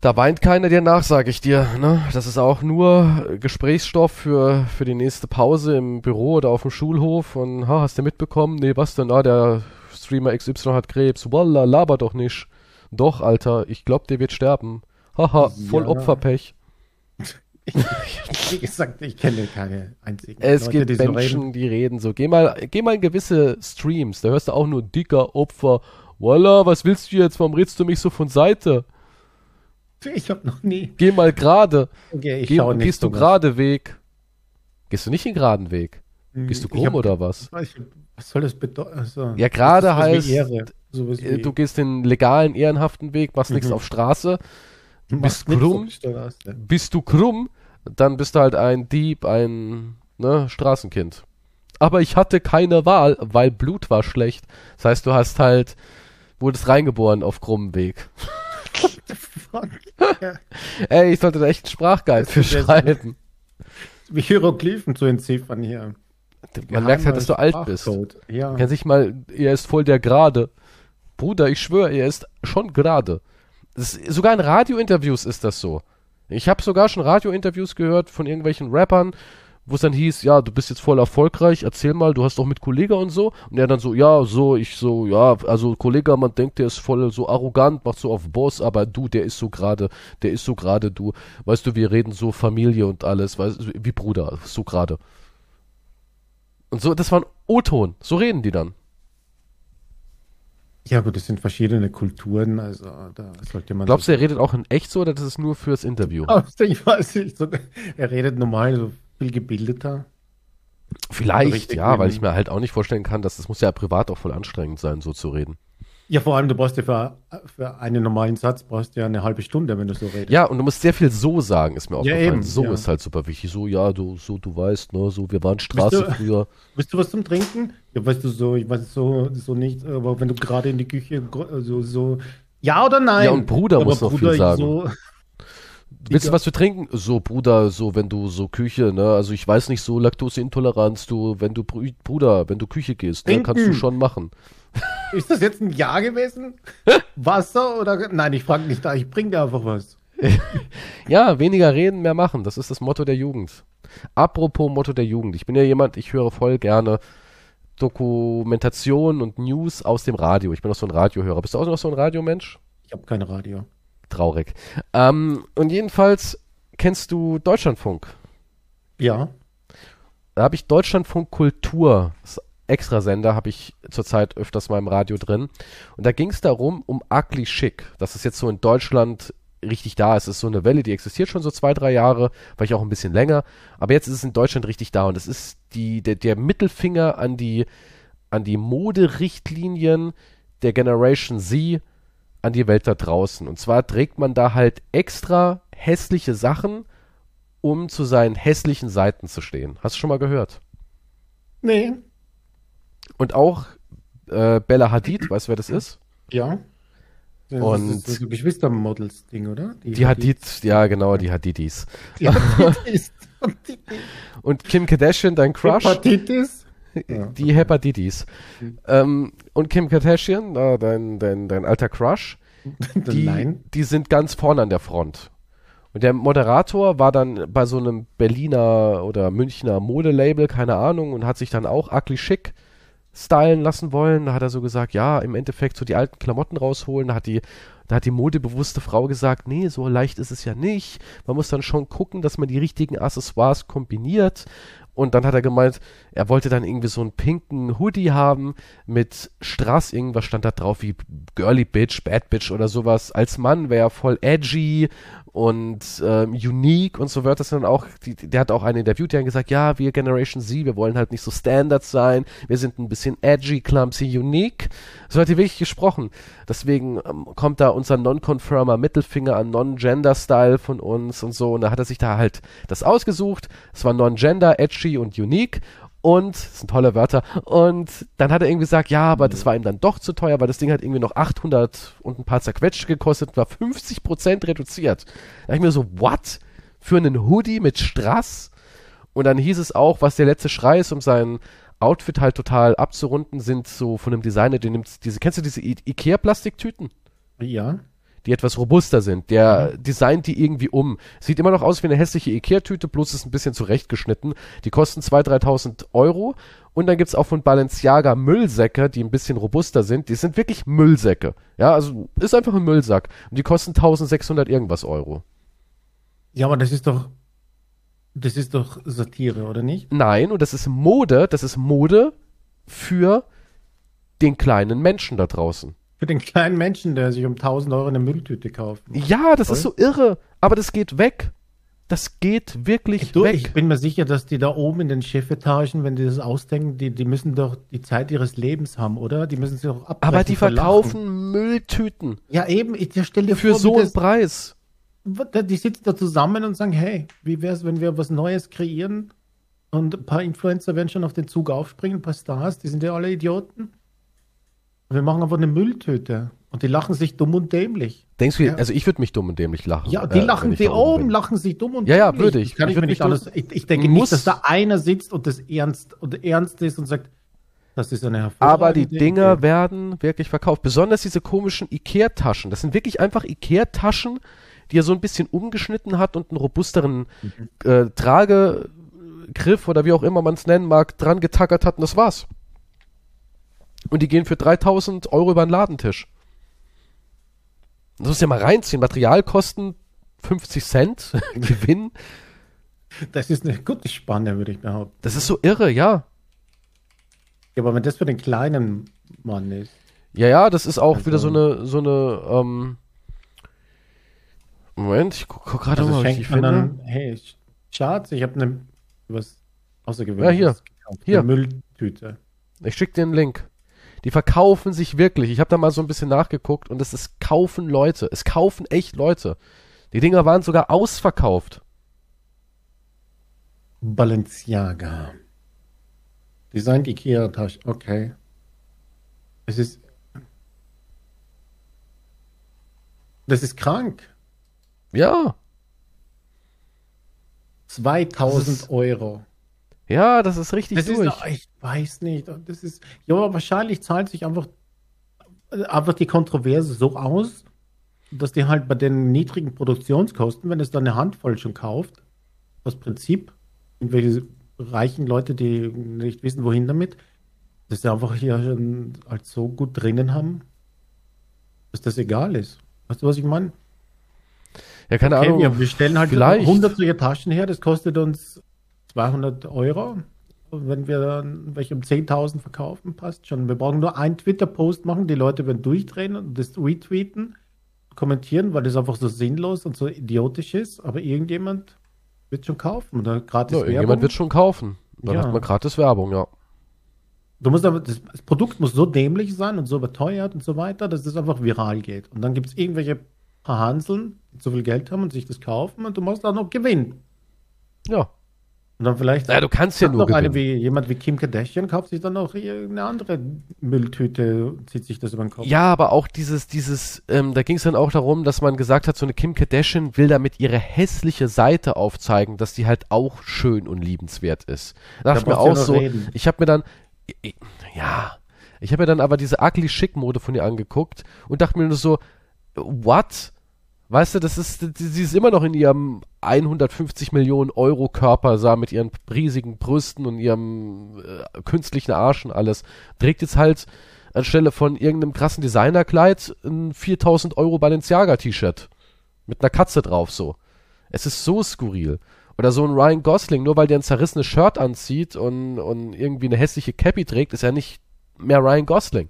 Da weint keiner dir nach, sag ich dir. Ne? Das ist auch nur Gesprächsstoff für, für die nächste Pause im Büro oder auf dem Schulhof. Und ha, hast du mitbekommen? Nee, was denn? Ah, der Streamer XY hat Krebs. Wallah, laber doch nicht. Doch, Alter, ich glaub, der wird sterben. Haha, voll ja. Opferpech. Wie gesagt, ich kenne keine einzigen. Es Leute, gibt die Menschen, reden. die reden so. Geh mal, geh mal in gewisse Streams, da hörst du auch nur dicker Opfer. Wallah, was willst du jetzt? Warum redest du mich so von Seite? Ich hab noch nie. Geh mal gerade. Okay, ich Geh, schau nicht Gehst du gerade Weg? Gehst du nicht den geraden Weg? Hm, Gehst du krumm hab, oder was? was soll das bedeuten? Also, ja, gerade heißt, äh, du gehst den legalen, ehrenhaften Weg, machst mhm. nichts auf Straße, bist krumm, bist du krumm, dann bist du halt ein Dieb, ein ne, Straßenkind. Aber ich hatte keine Wahl, weil Blut war schlecht. Das heißt, du hast halt, wurdest reingeboren auf krummem Weg. Ey, ich sollte da echt einen Sprachguide für schreiben. Wie Hieroglyphen zu entziffern hier. Man merkt halt, dass du alt bist. Ja. Kann sich mal, er ist voll der Gerade. Bruder, ich schwöre, er ist schon gerade. Sogar in Radiointerviews ist das so. Ich habe sogar schon Radiointerviews gehört von irgendwelchen Rappern, wo es dann hieß, ja, du bist jetzt voll erfolgreich, erzähl mal, du hast doch mit Kollege und so. Und er dann so, ja, so, ich so, ja, also Kollege, man denkt, der ist voll so arrogant, macht so auf Boss, aber du, der ist so gerade, der ist so gerade du. Weißt du, wir reden so Familie und alles, weißt du, wie Bruder, so gerade. Und so, das war ein O-Ton, so reden die dann. Ja, gut, das sind verschiedene Kulturen, also da sollte man. Glaubst du, er redet auch in echt so oder das ist nur fürs Interview? Ich weiß nicht, so, er redet normal, so viel gebildeter. Vielleicht, ja, weil ich mir halt auch nicht vorstellen kann, dass das muss ja privat auch voll anstrengend sein, so zu reden. Ja, vor allem, du brauchst ja für, für einen normalen Satz brauchst ja eine halbe Stunde, wenn du so redest. Ja, und du musst sehr viel so sagen, ist mir auch ja, eben, So ja. ist halt super wichtig. So, ja, du, so, du weißt, ne, so, wir waren Straße du, früher. Willst du was zum Trinken? Ja, weißt du, so, ich weiß so, so nicht, aber wenn du gerade in die Küche, so, so, ja oder nein? Ja, und Bruder aber muss noch Bruder, viel sagen. So, Willst du was zu trinken? So, Bruder, so, wenn du so Küche, ne, also ich weiß nicht, so Laktoseintoleranz, du, wenn du, Bruder, wenn du Küche gehst, ne, kannst du schon machen. Ist das jetzt ein Ja gewesen? Wasser oder? Nein, ich frage nicht da, ich bring dir einfach was. ja, weniger reden, mehr machen. Das ist das Motto der Jugend. Apropos Motto der Jugend. Ich bin ja jemand, ich höre voll gerne Dokumentation und News aus dem Radio. Ich bin auch so ein Radiohörer. Bist du auch noch so ein Radiomensch? Ich habe kein Radio. Traurig. Ähm, und jedenfalls kennst du Deutschlandfunk? Ja. Da habe ich Deutschlandfunk Kultur. Das Extrasender habe ich zurzeit öfters mal im Radio drin. Und da ging es darum, um Ugly Chic. Das ist jetzt so in Deutschland richtig da. Es ist so eine Welle, die existiert schon so zwei, drei Jahre, vielleicht auch ein bisschen länger. Aber jetzt ist es in Deutschland richtig da. Und es ist die, der, der Mittelfinger an die, an die Moderichtlinien der Generation Z an die Welt da draußen. Und zwar trägt man da halt extra hässliche Sachen, um zu seinen hässlichen Seiten zu stehen. Hast du schon mal gehört? Nee. Und auch äh, Bella Hadid, weißt du, wer das ist? Ja. Das und ist das Geschwistermodels-Ding, oder? Die, die Hadid, ja genau, die Hadidis. Die Hadidis. und Kim Kardashian, dein Crush. Hepatitis? Die Hepatitis. Ähm, und Kim Kardashian, äh, dein, dein, dein alter Crush, die, die sind ganz vorne an der Front. Und der Moderator war dann bei so einem Berliner oder Münchner Modelabel, keine Ahnung, und hat sich dann auch ugly schick stylen lassen wollen. Da hat er so gesagt, ja, im Endeffekt so die alten Klamotten rausholen. Da hat die, da hat die modebewusste Frau gesagt, nee, so leicht ist es ja nicht. Man muss dann schon gucken, dass man die richtigen Accessoires kombiniert. Und dann hat er gemeint, er wollte dann irgendwie so einen pinken Hoodie haben mit Strass, irgendwas stand da drauf wie Girly Bitch, Bad Bitch oder sowas. Als Mann wäre er voll edgy und ähm, unique und so wird das dann auch, die, der hat auch einen interviewt, der hat gesagt, ja, wir Generation Z, wir wollen halt nicht so Standards sein, wir sind ein bisschen edgy, clumsy, unique. So hat er wirklich gesprochen. Deswegen ähm, kommt da unser Non-Confirmer Mittelfinger an Non-Gender-Style von uns und so und da hat er sich da halt das ausgesucht. Es war Non-Gender, edgy und unique und, das sind tolle Wörter, und dann hat er irgendwie gesagt, ja, aber das war ihm dann doch zu teuer, weil das Ding hat irgendwie noch 800 und ein paar zerquetscht gekostet, war 50% reduziert. Da ich mir so, what? Für einen Hoodie mit Strass? Und dann hieß es auch, was der letzte Schrei ist, um sein Outfit halt total abzurunden, sind so von einem Designer, der nimmt diese, kennst du diese I Ikea-Plastiktüten? Ja die etwas robuster sind. Der mhm. designt die irgendwie um. Sieht immer noch aus wie eine hässliche Ikea-Tüte, bloß ist ein bisschen zurechtgeschnitten. Die kosten 2.000, 3.000 Euro. Und dann gibt's auch von Balenciaga Müllsäcke, die ein bisschen robuster sind. Die sind wirklich Müllsäcke. Ja, also ist einfach ein Müllsack. Und die kosten 1.600 irgendwas Euro. Ja, aber das ist doch, das ist doch Satire, oder nicht? Nein, und das ist Mode, das ist Mode für den kleinen Menschen da draußen. Für den kleinen Menschen, der sich um 1000 Euro eine Mülltüte kauft. Ja, das Voll. ist so irre. Aber das geht weg. Das geht wirklich ich, du, weg. Ich bin mir sicher, dass die da oben in den Chefetagen, wenn die das ausdenken, die, die müssen doch die Zeit ihres Lebens haben, oder? Die müssen sich auch abbrechen. Aber die verkaufen Mülltüten. Ja, eben. Ich stell dir Für vor, so einen Preis. Die sitzen da zusammen und sagen, hey, wie wäre es, wenn wir was Neues kreieren? Und ein paar Influencer werden schon auf den Zug aufspringen, ein paar Stars, die sind ja alle Idioten. Wir machen einfach eine Mülltüte. Und die lachen sich dumm und dämlich. Denkst du, ja. also ich würde mich dumm und dämlich lachen. Ja, die äh, lachen, die oben lachen sich dumm und ja, dämlich. Ja, ja, würde ich. Ich, ich, nicht anders, ich, ich denke nicht, dass da einer sitzt und das ernst, und ernst ist und sagt, das ist eine hervorragende Aber die Dinger Idee. werden wirklich verkauft. Besonders diese komischen Ikea-Taschen. Das sind wirklich einfach Ikea-Taschen, die er so ein bisschen umgeschnitten hat und einen robusteren mhm. äh, Tragegriff oder wie auch immer man es nennen mag, dran getackert hat und das war's. Und die gehen für 3000 Euro über den Ladentisch. Das muss ja mal reinziehen. Materialkosten 50 Cent, Gewinn. Das ist eine gute Spanne, würde ich behaupten. Das ist so irre, ja. ja. Aber wenn das für den kleinen Mann ist. Ja, ja, das ist auch also, wieder so eine, so eine, ähm, Moment, ich gucke guck gerade also mal, was ich finde. Dann, hey, Schatz, ich habe eine, was Außergewöhnliches ja, hier. gekauft. Hier. Mülltüte. Ich schicke dir einen Link. Die verkaufen sich wirklich. Ich habe da mal so ein bisschen nachgeguckt und es ist kaufen Leute. Es kaufen echt Leute. Die Dinger waren sogar ausverkauft. Balenciaga. Designt Ikea-Tasche. Okay. Es ist. Das ist krank. Ja. 2000 ist, Euro. Ja, das ist richtig das durch. Ist, ich weiß nicht. Das ist, ja, aber wahrscheinlich zahlt sich einfach, einfach die Kontroverse so aus, dass die halt bei den niedrigen Produktionskosten, wenn es dann eine Handvoll schon kauft, aus Prinzip, irgendwelche reichen Leute, die nicht wissen, wohin damit, dass sie einfach hier schon halt so gut drinnen haben, dass das egal ist. Weißt du, was ich meine? Ja, keine okay, Ahnung. Wir, wir stellen halt vielleicht. 100 solche Taschen her, das kostet uns 200 Euro. Wenn wir dann welche um 10.000 verkaufen, passt schon. Wir brauchen nur einen Twitter-Post machen, die Leute werden durchdrehen und das retweeten, kommentieren, weil das einfach so sinnlos und so idiotisch ist. Aber irgendjemand wird schon kaufen oder gratis ja, Werbung. Irgendjemand wird schon kaufen. Dann ja. hat man gratis Werbung, ja. Du musst aber, das, das Produkt muss so dämlich sein und so überteuert und so weiter, dass es einfach viral geht. Und dann gibt es irgendwelche paar Hanseln, die so viel Geld haben und sich das kaufen und du musst auch noch gewinnen. Ja. Und dann vielleicht. Ja, du kannst ja nur. Noch eine wie jemand wie Kim Kardashian kauft sich dann noch eine andere Mülltüte, zieht sich das über den Kopf. Ja, aber auch dieses, dieses, ähm, da ging es dann auch darum, dass man gesagt hat, so eine Kim Kardashian will damit ihre hässliche Seite aufzeigen, dass die halt auch schön und liebenswert ist. Da dachte ich mir auch so, reden. ich habe mir dann, ja, ich habe mir dann aber diese ugly Schick Mode von ihr angeguckt und dachte mir nur so, what? Weißt du, das ist, sie ist immer noch in ihrem 150 Millionen Euro Körper sah mit ihren riesigen Brüsten und ihrem äh, künstlichen Arsch und alles. Trägt jetzt halt anstelle von irgendeinem krassen Designerkleid ein 4000 Euro Balenciaga T-Shirt. Mit einer Katze drauf so. Es ist so skurril. Oder so ein Ryan Gosling, nur weil der ein zerrissenes Shirt anzieht und, und irgendwie eine hässliche Cappy trägt, ist er nicht mehr Ryan Gosling.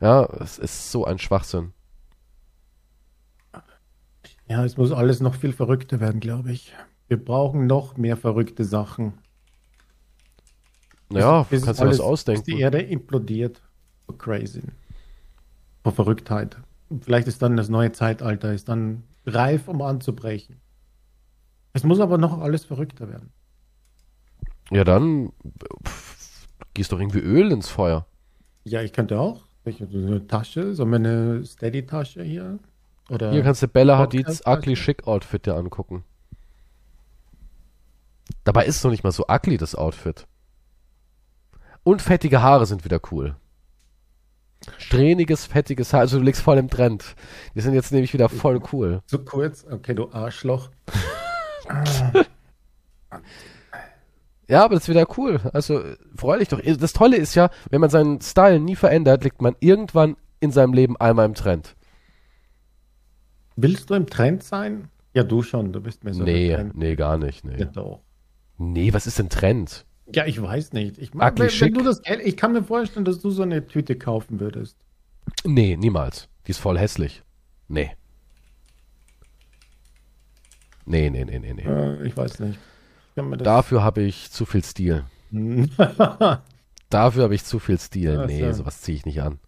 Ja, es ist so ein Schwachsinn. Ja, es muss alles noch viel verrückter werden, glaube ich. Wir brauchen noch mehr verrückte Sachen. Ja, bis, kannst du was ausdenken. Bis die Erde implodiert. So crazy. Vor Verrücktheit. Vielleicht ist dann das neue Zeitalter, ist dann reif, um anzubrechen. Es muss aber noch alles verrückter werden. Ja, dann pff, gießt doch irgendwie Öl ins Feuer. Ja, ich könnte auch. Ich habe so eine Tasche, so meine Steady-Tasche hier. Oder hier kannst du Bella Hadids Ugly Chic Outfit dir angucken. Dabei ist es noch nicht mal so ugly, das Outfit. Und fettige Haare sind wieder cool. Strähniges, fettiges Haar. Also du liegst voll im Trend. Die sind jetzt nämlich wieder voll cool. So kurz? Okay, du Arschloch. ja, aber das ist wieder cool. Also freu dich doch. Das Tolle ist ja, wenn man seinen Style nie verändert, liegt man irgendwann in seinem Leben einmal im Trend. Willst du im Trend sein? Ja, du schon. Du bist mir so. Nee, nee, gar nicht. Nee. Ja. Nee, was ist denn Trend? Ja, ich weiß nicht. Ich, mein, wenn, wenn, du das ich kann mir vorstellen, dass du so eine Tüte kaufen würdest. Nee, niemals. Die ist voll hässlich. Nee. Nee, nee, nee, nee, nee. Äh, ich weiß nicht. Dafür habe ich zu viel Stil. Dafür habe ich zu viel Stil. Ja, nee, ja. sowas ziehe ich nicht an.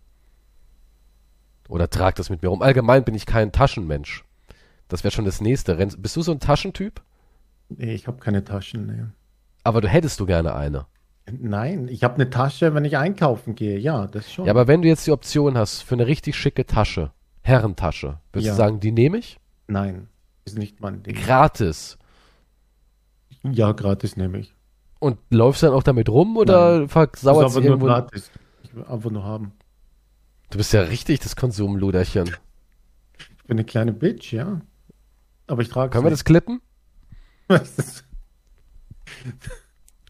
Oder trag das mit mir rum. Allgemein bin ich kein Taschenmensch. Das wäre schon das nächste. Bist du so ein Taschentyp? Nee, ich habe keine Taschen. Nee. Aber du hättest du gerne eine. Nein, ich habe eine Tasche, wenn ich einkaufen gehe. Ja, das schon. Ja, aber wenn du jetzt die Option hast für eine richtig schicke Tasche, Herrentasche, würdest ja. du sagen, die nehme ich? Nein, ist nicht mein Ding. Gratis. Ja, gratis nehme ich. Und läufst du dann auch damit rum oder versauert es irgendwo? Nur gratis. Ich will einfach nur haben. Du bist ja richtig das Konsumluderchen. Ich bin eine kleine Bitch, ja. Aber ich trage Können wir das klippen? Was ist?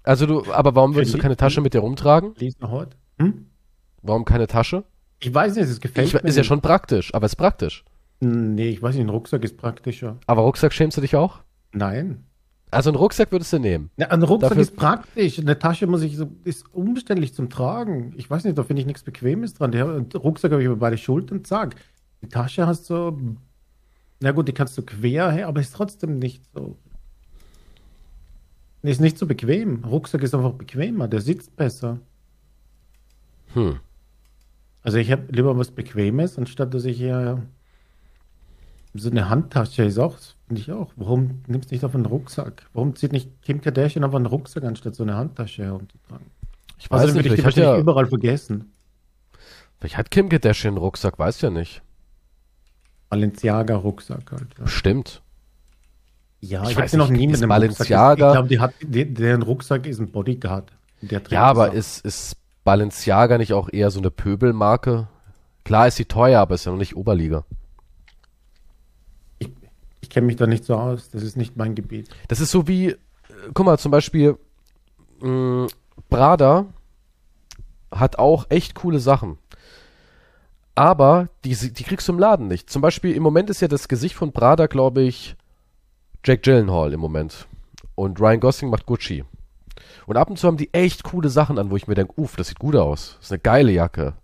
Also du, aber warum würdest du keine Tasche mit dir rumtragen? Hm? Warum keine Tasche? Ich weiß nicht, es gefällt ich, mir. Ist ja schon praktisch, aber es ist praktisch. Nee, ich weiß nicht, ein Rucksack ist praktischer. Aber Rucksack schämst du dich auch? Nein. Also einen Rucksack würdest du nehmen? Ja, ein Rucksack Dafür ist praktisch. Eine Tasche muss ich so, ist umständlich zum Tragen. Ich weiß nicht, da finde ich nichts Bequemes dran. Der Rucksack habe ich über beide Schultern, zack. Die Tasche hast du, na gut, die kannst du quer her, aber ist trotzdem nicht so ist nicht so bequem. Rucksack ist einfach bequemer, der sitzt besser. Hm. Also ich habe lieber was Bequemes, anstatt dass ich hier so eine Handtasche ist auch, finde ich auch. Warum nimmst du nicht auf einen Rucksack? Warum zieht nicht Kim Kardashian auf einen Rucksack, anstatt so eine Handtasche herumzutragen? Ich weiß also, nicht, ich die wahrscheinlich ja, überall vergessen. Vielleicht hat Kim Kardashian einen Rucksack, weiß ja nicht. Balenciaga Rucksack halt. Ja. Stimmt. Ja, ich, ich habe sie noch nie mit einem Balenciaga. Rucksack. Ich glaube, die hat, die, deren Rucksack ist ein Bodyguard. ja, aber ist, ist Balenciaga nicht auch eher so eine Pöbelmarke? Klar ist sie teuer, aber ist ja noch nicht Oberliga. Ich, kenne mich da nicht so aus. Das ist nicht mein Gebiet. Das ist so wie, äh, guck mal, zum Beispiel mh, mm, Brada hat auch echt coole Sachen. Aber die, die kriegst du im Laden nicht. Zum Beispiel im Moment ist ja das Gesicht von Prada, glaube ich, Jack Gyllenhaal im Moment. Und Ryan Gosling macht Gucci. Und ab und zu haben die echt coole Sachen an, wo ich mir denke, uff, das sieht gut aus. Das ist eine geile Jacke.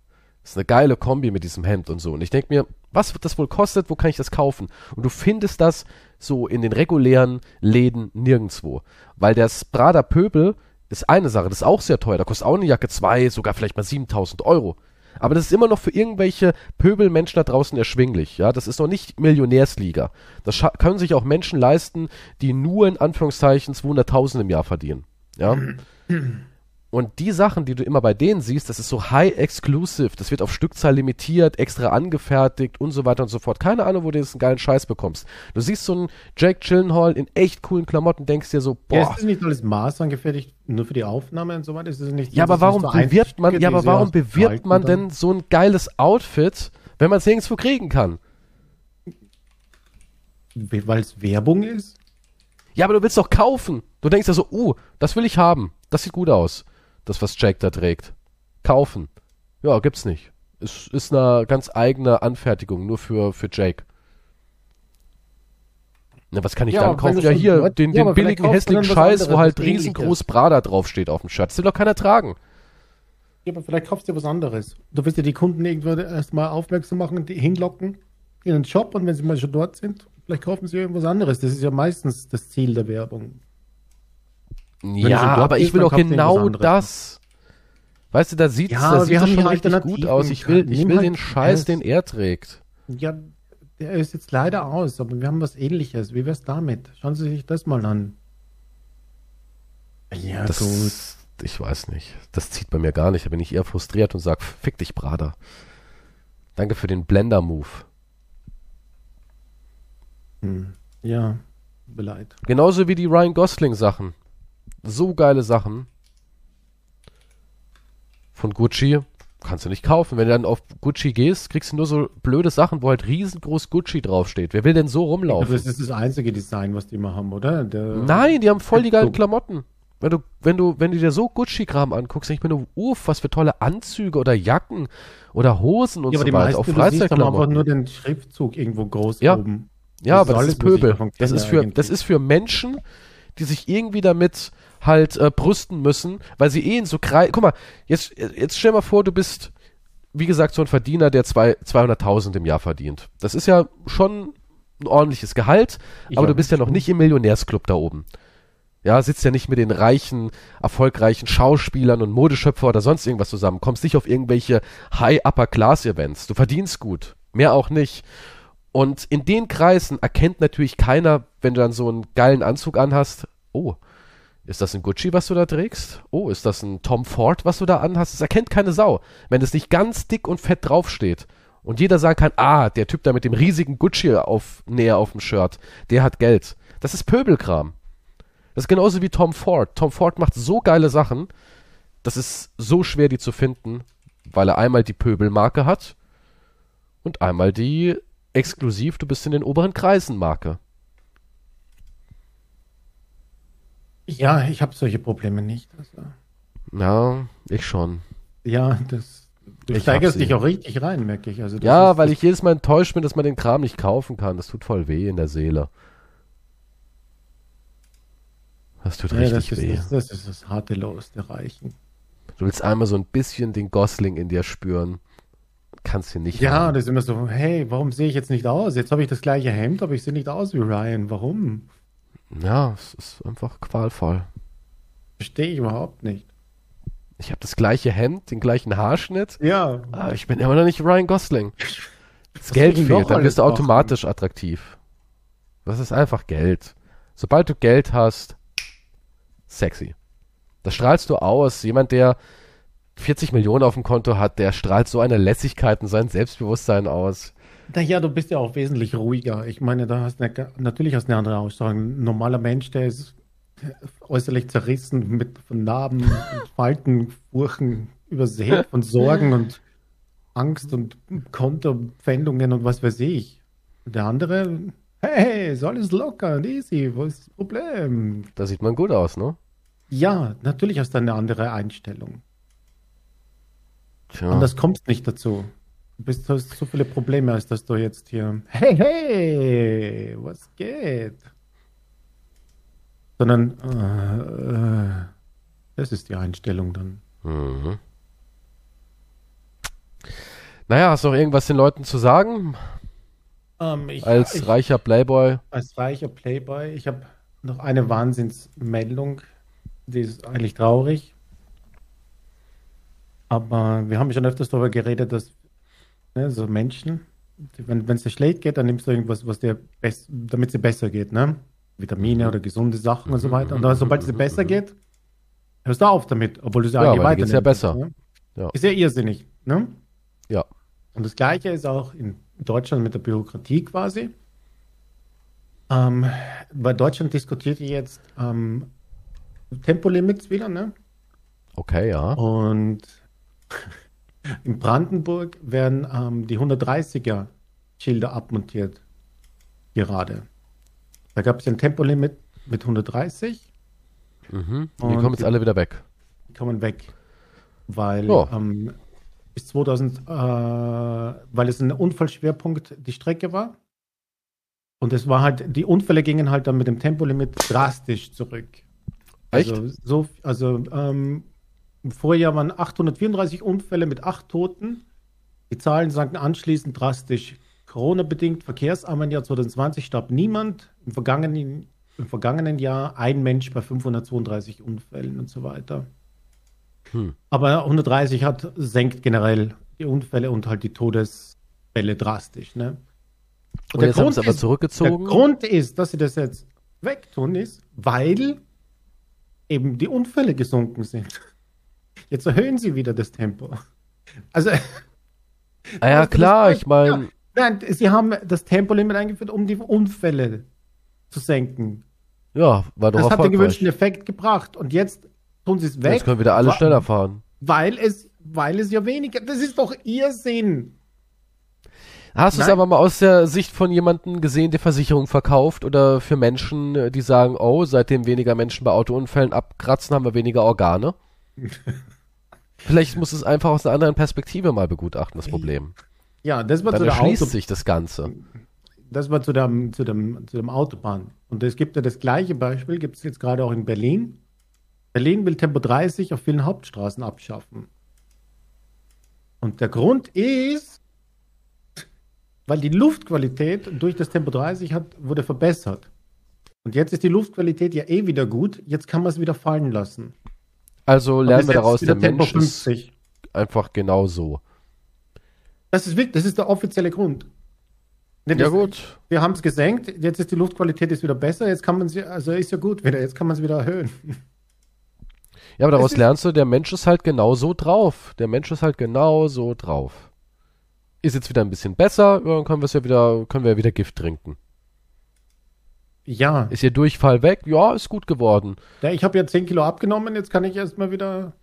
Das ist eine geile Kombi mit diesem Hemd und so. Und ich denke mir, was wird das wohl kostet? Wo kann ich das kaufen? Und du findest das so in den regulären Läden nirgendwo. Weil das Prada Pöbel ist eine Sache, das ist auch sehr teuer. Da kostet auch eine Jacke zwei, sogar vielleicht mal 7000 Euro. Aber das ist immer noch für irgendwelche Pöbelmenschen da draußen erschwinglich. Ja, das ist noch nicht Millionärsliga. Das können sich auch Menschen leisten, die nur in Anführungszeichen 200.000 im Jahr verdienen. Ja. Und die Sachen, die du immer bei denen siehst, das ist so high exclusive, das wird auf Stückzahl limitiert, extra angefertigt und so weiter und so fort. Keine Ahnung, wo du jetzt einen geilen Scheiß bekommst. Du siehst so einen Jake Chillenhall in echt coolen Klamotten, denkst dir so, boah. Ja, ist das nicht alles Maß angefertigt, nur für die Aufnahme und so weiter? Ist das nicht, ja, aber warum so bewirbt man, ja, aber warum bewirbt man denn so ein geiles Outfit, wenn man es nirgendwo kriegen kann? Weil es Werbung ist? Ja, aber du willst doch kaufen. Du denkst ja so, uh, das will ich haben. Das sieht gut aus das, was Jack da trägt. Kaufen. Ja, gibt's nicht. Ist, ist eine ganz eigene Anfertigung, nur für, für Jake. Na, was kann ich Ja, dann kaufen? Ja, hier, den, Ja, den billigen, hässlichen Scheiß, wo anderes, halt was Ähnliches. riesengroß Prada draufsteht auf dem Shirt. Das will doch keiner tragen. Ja, aber vielleicht kaufst du was anderes. Du willst ja die Kunden irgendwo erstmal aufmerksam machen, die hinlocken in den Shop und wenn sie mal schon dort sind, vielleicht kaufen sie irgendwas anderes. Das ist ja meistens das Ziel der Werbung. Ja, du dort aber ich will du genau das. Weißt du, da sieht Ja, da aber sieht wir es haben schon hier richtig gut Alternativen. aus. Ich will, ich Nimm will halt den Scheiß, das. den er trägt. Ja, der ist jetzt leider aus, aber wir haben was ähnliches. Wie wär's damit? Schauen Sie sich das mal an. Ja, Das, gut. ich weiß nicht. Das zieht bei mir gar nicht. Da bin ich eher frustriert und sag, fick dich, Prada. Danke für den Blender-Move. Hm. Ja, tut mir leid. Genauso wie die Ryan Gosling-Sachen. So geile Sachen. Von Gucci. Kannst du nicht kaufen. Wenn du dann auf Gucci gehst, kriegst du nur so blöde Sachen, wo halt riesengroß Gucci draufsteht. Wer will denn so Aber rumlaufen? das ist das einzige Design, was die immer haben, oder? Der, Nein, die haben voll die geilen. Klamotten. Wenn du, wenn du, wenn du dir so Gucci-Kram anguckst, ich mir nur, uff, was für tolle Anzüge oder Jacken oder Hosen und Ja, aber so die weiter. Auf haben einfach Freizeitklamotten. nur den Schriftzug irgendwo groß Ja. oben. Ja, Das aber ist das alles, ist Pöbel. Das ist für, eigentlich. das ist für Menschen, die sich irgendwie damit halt äh, brüsten müssen, weil sie eh in so Kreis. Guck mal, jetzt, jetzt stell mal vor, du bist, wie gesagt, so ein Verdiener, der zwei, 200.000 im Jahr verdient. Das ist ja schon ein ordentliches Gehalt, Ich aber du bist ja noch nicht im Millionärsclub da oben. Ja, sitzt ja nicht mit den reichen, erfolgreichen Schauspielern und Modeschöpfer oder sonst irgendwas zusammen. Kommst nicht auf irgendwelche High-Upper-Class-Events. Du verdienst gut. Mehr auch nicht. Und in den Kreisen erkennt natürlich keiner, wenn du dann so einen geilen Anzug anhast, oh, ist das ein Gucci, was du da trägst? Oh, ist das ein Tom Ford, was du da anhast? Das erkennt keine Sau. Wenn es nicht ganz dick und fett draufsteht und jeder sagen kann, ah, der Typ da mit dem riesigen Gucci auf, näher auf dem Shirt, der hat Geld. Das ist Pöbelkram. Das ist genauso wie Tom Ford. Tom Ford macht so geile Sachen, das ist so schwer, die zu finden, weil er einmal die Pöbelmarke hat und einmal die exklusiv, du bist in den oberen Kreisen Marke. Ja, ich habe solche Probleme nicht. Also, Ja, ich schon. ja, das. Du Ich steigerst dich auch richtig rein, merke ich. Also Ja, ist, weil ich jedes Mal enttäuscht bin, dass man den Kram nicht kaufen kann. Das tut voll weh in der Seele. Das tut ja, richtig das, ist, weh. das, das ist das harte Los der Reichen. Du willst einmal so ein bisschen den Gosling in dir spüren. Kannst ihn nicht Ja, haben. das ist immer so, hey, warum sehe ich jetzt nicht aus? Jetzt habe ich das gleiche Hemd, aber ich sehe nicht aus wie Ryan. Warum? Ja, es ist einfach qualvoll. Verstehe ich überhaupt nicht. Ich habe das gleiche Hemd, den gleichen Haarschnitt, Ja, aber ich bin immer noch nicht Ryan Gosling. Das Was Geld fehlt, dann wirst du machen? automatisch attraktiv. Das ist einfach Geld. Sobald du Geld hast, sexy. Das strahlst du aus. Jemand, der 40 Millionen auf dem Konto hat, der strahlt so eine Lässigkeit und sein Selbstbewusstsein aus. Naja, du bist ja auch wesentlich ruhiger. Ich meine, da hast du eine, natürlich hast du eine andere Ausstrahlung. Ein normaler Mensch, der ist äußerlich zerrissen mit von Narben und Falten, Furchen, übersät von Sorgen und Angst und Kontopfändungen und was weiß ich. Und der andere, hey, ist alles locker und easy, was ist das Problem? Da sieht man gut aus, ne? Ja, natürlich hast du eine andere Einstellung. Tja. Anders kommst nicht dazu. Du bist, hast so viele Probleme, als dass du jetzt hier, hey, hey, was geht? Sondern, äh, äh, das ist die Einstellung dann. Mhm. Naja, hast du noch irgendwas den Leuten zu sagen? Ähm, ich, Als ich, reicher Playboy? als reicher Playboy, ich habe noch eine Wahnsinnsmeldung, die ist eigentlich traurig. Aber wir haben schon öfters darüber geredet, dass ne, so Menschen, wenn es dir schlecht geht, dann nimmst du irgendwas, was dir bess- damit es dir besser geht, ne? Vitamine oder gesunde Sachen und so weiter. Und dann, sobald es dir besser geht, hörst du auf damit, obwohl du es ja Ja, eigentlich dir geht's ja besser. Ne? Ja. Ist ja irrsinnig, ne? Ja. Und das Gleiche ist auch in Deutschland mit der Bürokratie quasi. Ähm, bei Deutschland diskutiert ihr jetzt ähm, Tempolimits wieder, ne? Okay, ja. Und in Brandenburg werden ähm, die 130er Schilder abmontiert. Gerade. Da gab es ein Tempolimit mit 130, Mhm. Die kommen jetzt alle wieder weg. die kommen weg. Weil Ja. ähm, bis 2000, äh, weil es ein Unfallschwerpunkt die Strecke war. Und es war halt, die Unfälle gingen halt dann mit dem Tempolimit drastisch zurück. Echt? Also, so, also ähm, im Vorjahr waren 834 Unfälle mit acht Toten. Die Zahlen sanken anschließend drastisch. Corona-bedingt, verkehrsarmen Jahr 2020 starb niemand. Im vergangenen, Im vergangenen Jahr ein Mensch bei 532 Unfällen und so weiter. Hm. Aber 130 hat, senkt generell die Unfälle und halt die Todesfälle drastisch. Ne? Und, und Grund haben sie aber zurückgezogen. Der Grund ist, dass sie das jetzt wegtun, ist, weil eben die Unfälle gesunken sind. Jetzt erhöhen sie wieder das Tempo. Also. Ah ja, klar, ich meine. Ja, nein, sie haben das Tempolimit eingeführt, um die Unfälle zu senken. Ja, war doch Das hat den gewünschten Effekt gebracht. Und jetzt tun sie es weg. Jetzt können wieder alle schneller fahren. Weil es, weil es ja weniger. Das ist doch ihr Sinn. Hast du es aber mal aus der Sicht von jemandem gesehen, der Versicherung verkauft oder für Menschen, äh, die sagen, oh, seitdem weniger Menschen bei Autounfällen abkratzen, haben wir weniger Organe? Vielleicht muss es einfach aus einer anderen Perspektive mal begutachten, das Problem. Ja, das war Dann zu der erschließt Auto sich das Ganze. Das war zu dem, zu dem, zu dem Autobahn. Und es gibt ja das gleiche Beispiel, gibt es jetzt gerade auch in Berlin. Berlin will Tempo 30 auf vielen Hauptstraßen abschaffen. Und der Grund ist, weil die Luftqualität durch das Tempo 30 hat, wurde verbessert. Und jetzt ist die Luftqualität ja eh wieder gut. Jetzt kann man es wieder fallen lassen. Also lernen wir daraus, der Tempo Mensch 50. ist einfach genau so. Das ist wirklich, das ist der offizielle Grund. Nee, ja gut. Wir haben es gesenkt, jetzt ist die Luftqualität ist wieder besser, jetzt kann man sie, also ist ja gut wieder, jetzt kann man es wieder erhöhen. Ja, aber daraus lernst du, der Mensch ist halt genau so drauf. Der Mensch ist halt genau so drauf ist jetzt wieder ein bisschen besser, dann können ja wieder, können wir ja wieder Gift trinken. Ja. Ist ihr Durchfall weg? Ja, ist gut geworden. Ja, ich habe ja 10 Kilo abgenommen, jetzt kann ich erstmal wieder.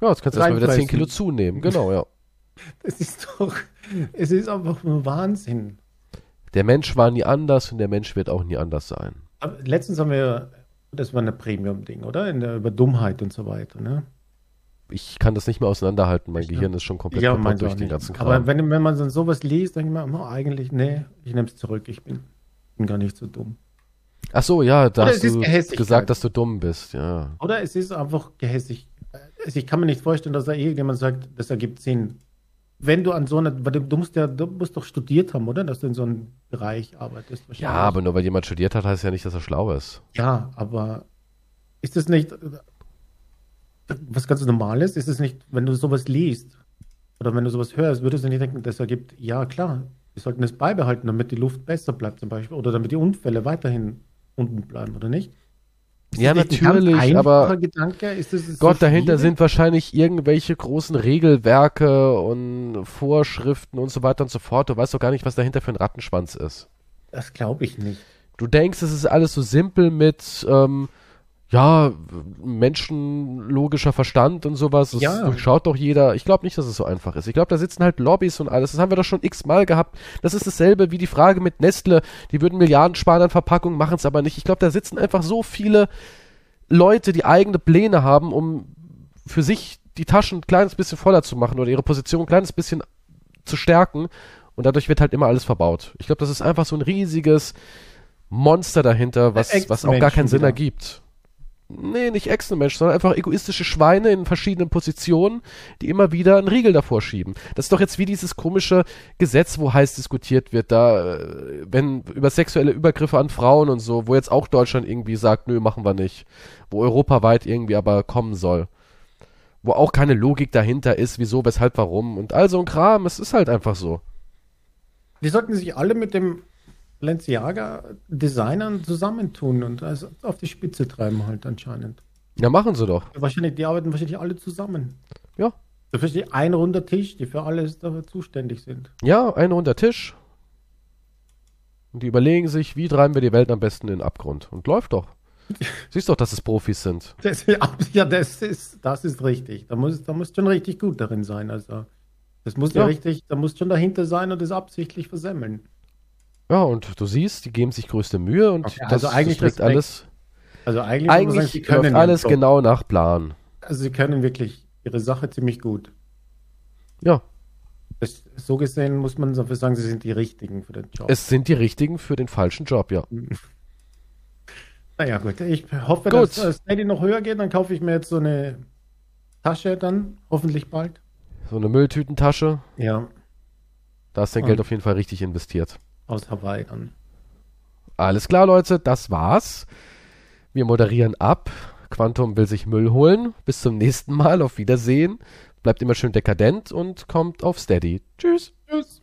Ja, jetzt kannst du erstmal wieder 10 Kilo zunehmen, genau, ja. Das ist doch, es ist einfach nur Wahnsinn. Der Mensch war nie anders und der Mensch wird auch nie anders sein. Aber letztens haben wir, das war ein Premium-Ding, oder? Der, über Dummheit und so weiter, ne? ich kann das nicht mehr auseinanderhalten. Mein Gehirn ist schon komplett ja, kaputt durch den ganzen Kram. Aber wenn, wenn man dann sowas liest, denke ich mir, oh, eigentlich, nee, ich nehme es zurück. Ich bin, bin, gar nicht so dumm. Ach so, ja, da Oder hast du gesagt, dass du dumm bist, ja. Oder es ist einfach gehässig. Also ich kann mir nicht vorstellen, dass da irgendjemand sagt, das ergibt Sinn. Wenn du an so einer, du musst ja, du musst doch studiert haben, oder? Dass du in so einem Bereich arbeitest. Ja, aber nur weil jemand studiert hat, heißt ja nicht, dass er schlau ist. Ja, aber ist das nicht, was ganz Normales? Ist es nicht, wenn du sowas liest oder wenn du sowas hörst, würdest du nicht denken, das ergibt, ja klar, wir sollten es beibehalten, damit die Luft besser bleibt zum Beispiel oder damit die Unfälle weiterhin unten bleiben, oder nicht? Ist ja, natürlich, aber Gedanke? Ist das, ist Gott, so dahinter sind wahrscheinlich irgendwelche großen Regelwerke und Vorschriften und so weiter und so fort. Du weißt doch gar nicht, was dahinter für ein Rattenschwanz ist. Das glaube ich nicht. Du denkst, es ist alles so simpel mit, ähm, ja, menschenlogischer Verstand und sowas, das ja. durchschaut doch jeder. Ich glaube nicht, dass es so einfach ist. Ich glaube, da sitzen halt Lobbys und alles. Das haben wir doch schon x-mal gehabt. Das ist dasselbe wie die Frage mit Nestle. Die würden Milliarden sparen an Verpackungen, machen es aber nicht. Ich glaube, da sitzen einfach so viele Leute, die eigene Pläne haben, um für sich die Taschen ein kleines bisschen voller zu machen oder ihre Position ein kleines bisschen zu stärken. Und dadurch wird halt immer alles verbaut. Ich glaube, das ist einfach so ein riesiges Monster dahinter, was, was auch gar keinen Sinn ergibt nee, nicht Echsenmensch, sondern einfach egoistische Schweine in verschiedenen Positionen, die immer wieder einen Riegel davor schieben. Das ist doch jetzt wie dieses komische Gesetz, wo heiß diskutiert wird, da, äh, wenn über sexuelle Übergriffe an Frauen und so, wo jetzt auch Deutschland irgendwie sagt, nö, machen wir nicht. Wo europaweit irgendwie aber kommen soll. Wo auch keine Logik dahinter ist, wieso, weshalb, warum und all so ein Kram, es ist halt einfach so. Die sollten sich alle mit dem Balenciaga-Designern zusammentun und also auf die Spitze treiben halt anscheinend. Ja, machen sie doch. Wahrscheinlich, die arbeiten wahrscheinlich alle zusammen. Ja. Da ist ein runder Tisch, die für alles dafür zuständig sind. Ja, ein runder Tisch. Und die überlegen sich, wie treiben wir die Welt am besten in den Abgrund. Und läuft doch. Siehst doch, dass es Profis sind. Das, ja, das ist, das ist richtig. Da muss, da muss schon richtig gut darin sein. Also, das muss ja, ja richtig, da muss schon dahinter sein und das absichtlich versemmeln. Ja, und du siehst, die geben sich größte Mühe und okay, also das, eigentlich das alles. Also eigentlich, eigentlich sagen, können alles so. genau nach Plan. Also sie können wirklich ihre Sache ziemlich gut. Ja. das, so gesehen muss man dafür sagen, sie sind die richtigen für den Job. Es sind die richtigen für den falschen Job, ja. Naja, gut. Ich hoffe, gut. dass Steady noch höher geht. Dann kaufe ich mir jetzt so eine Tasche dann, hoffentlich bald. So eine Mülltütentasche. Ja. Da ist dein Geld auf jeden Fall richtig investiert. Aus Hawaii dann. Alles klar, Leute, das war's. Wir moderieren ab. Quantum will sich Müll holen. Bis zum nächsten Mal. Auf Wiedersehen. Bleibt immer schön dekadent und kommt auf Steady. Tschüss. Tschüss.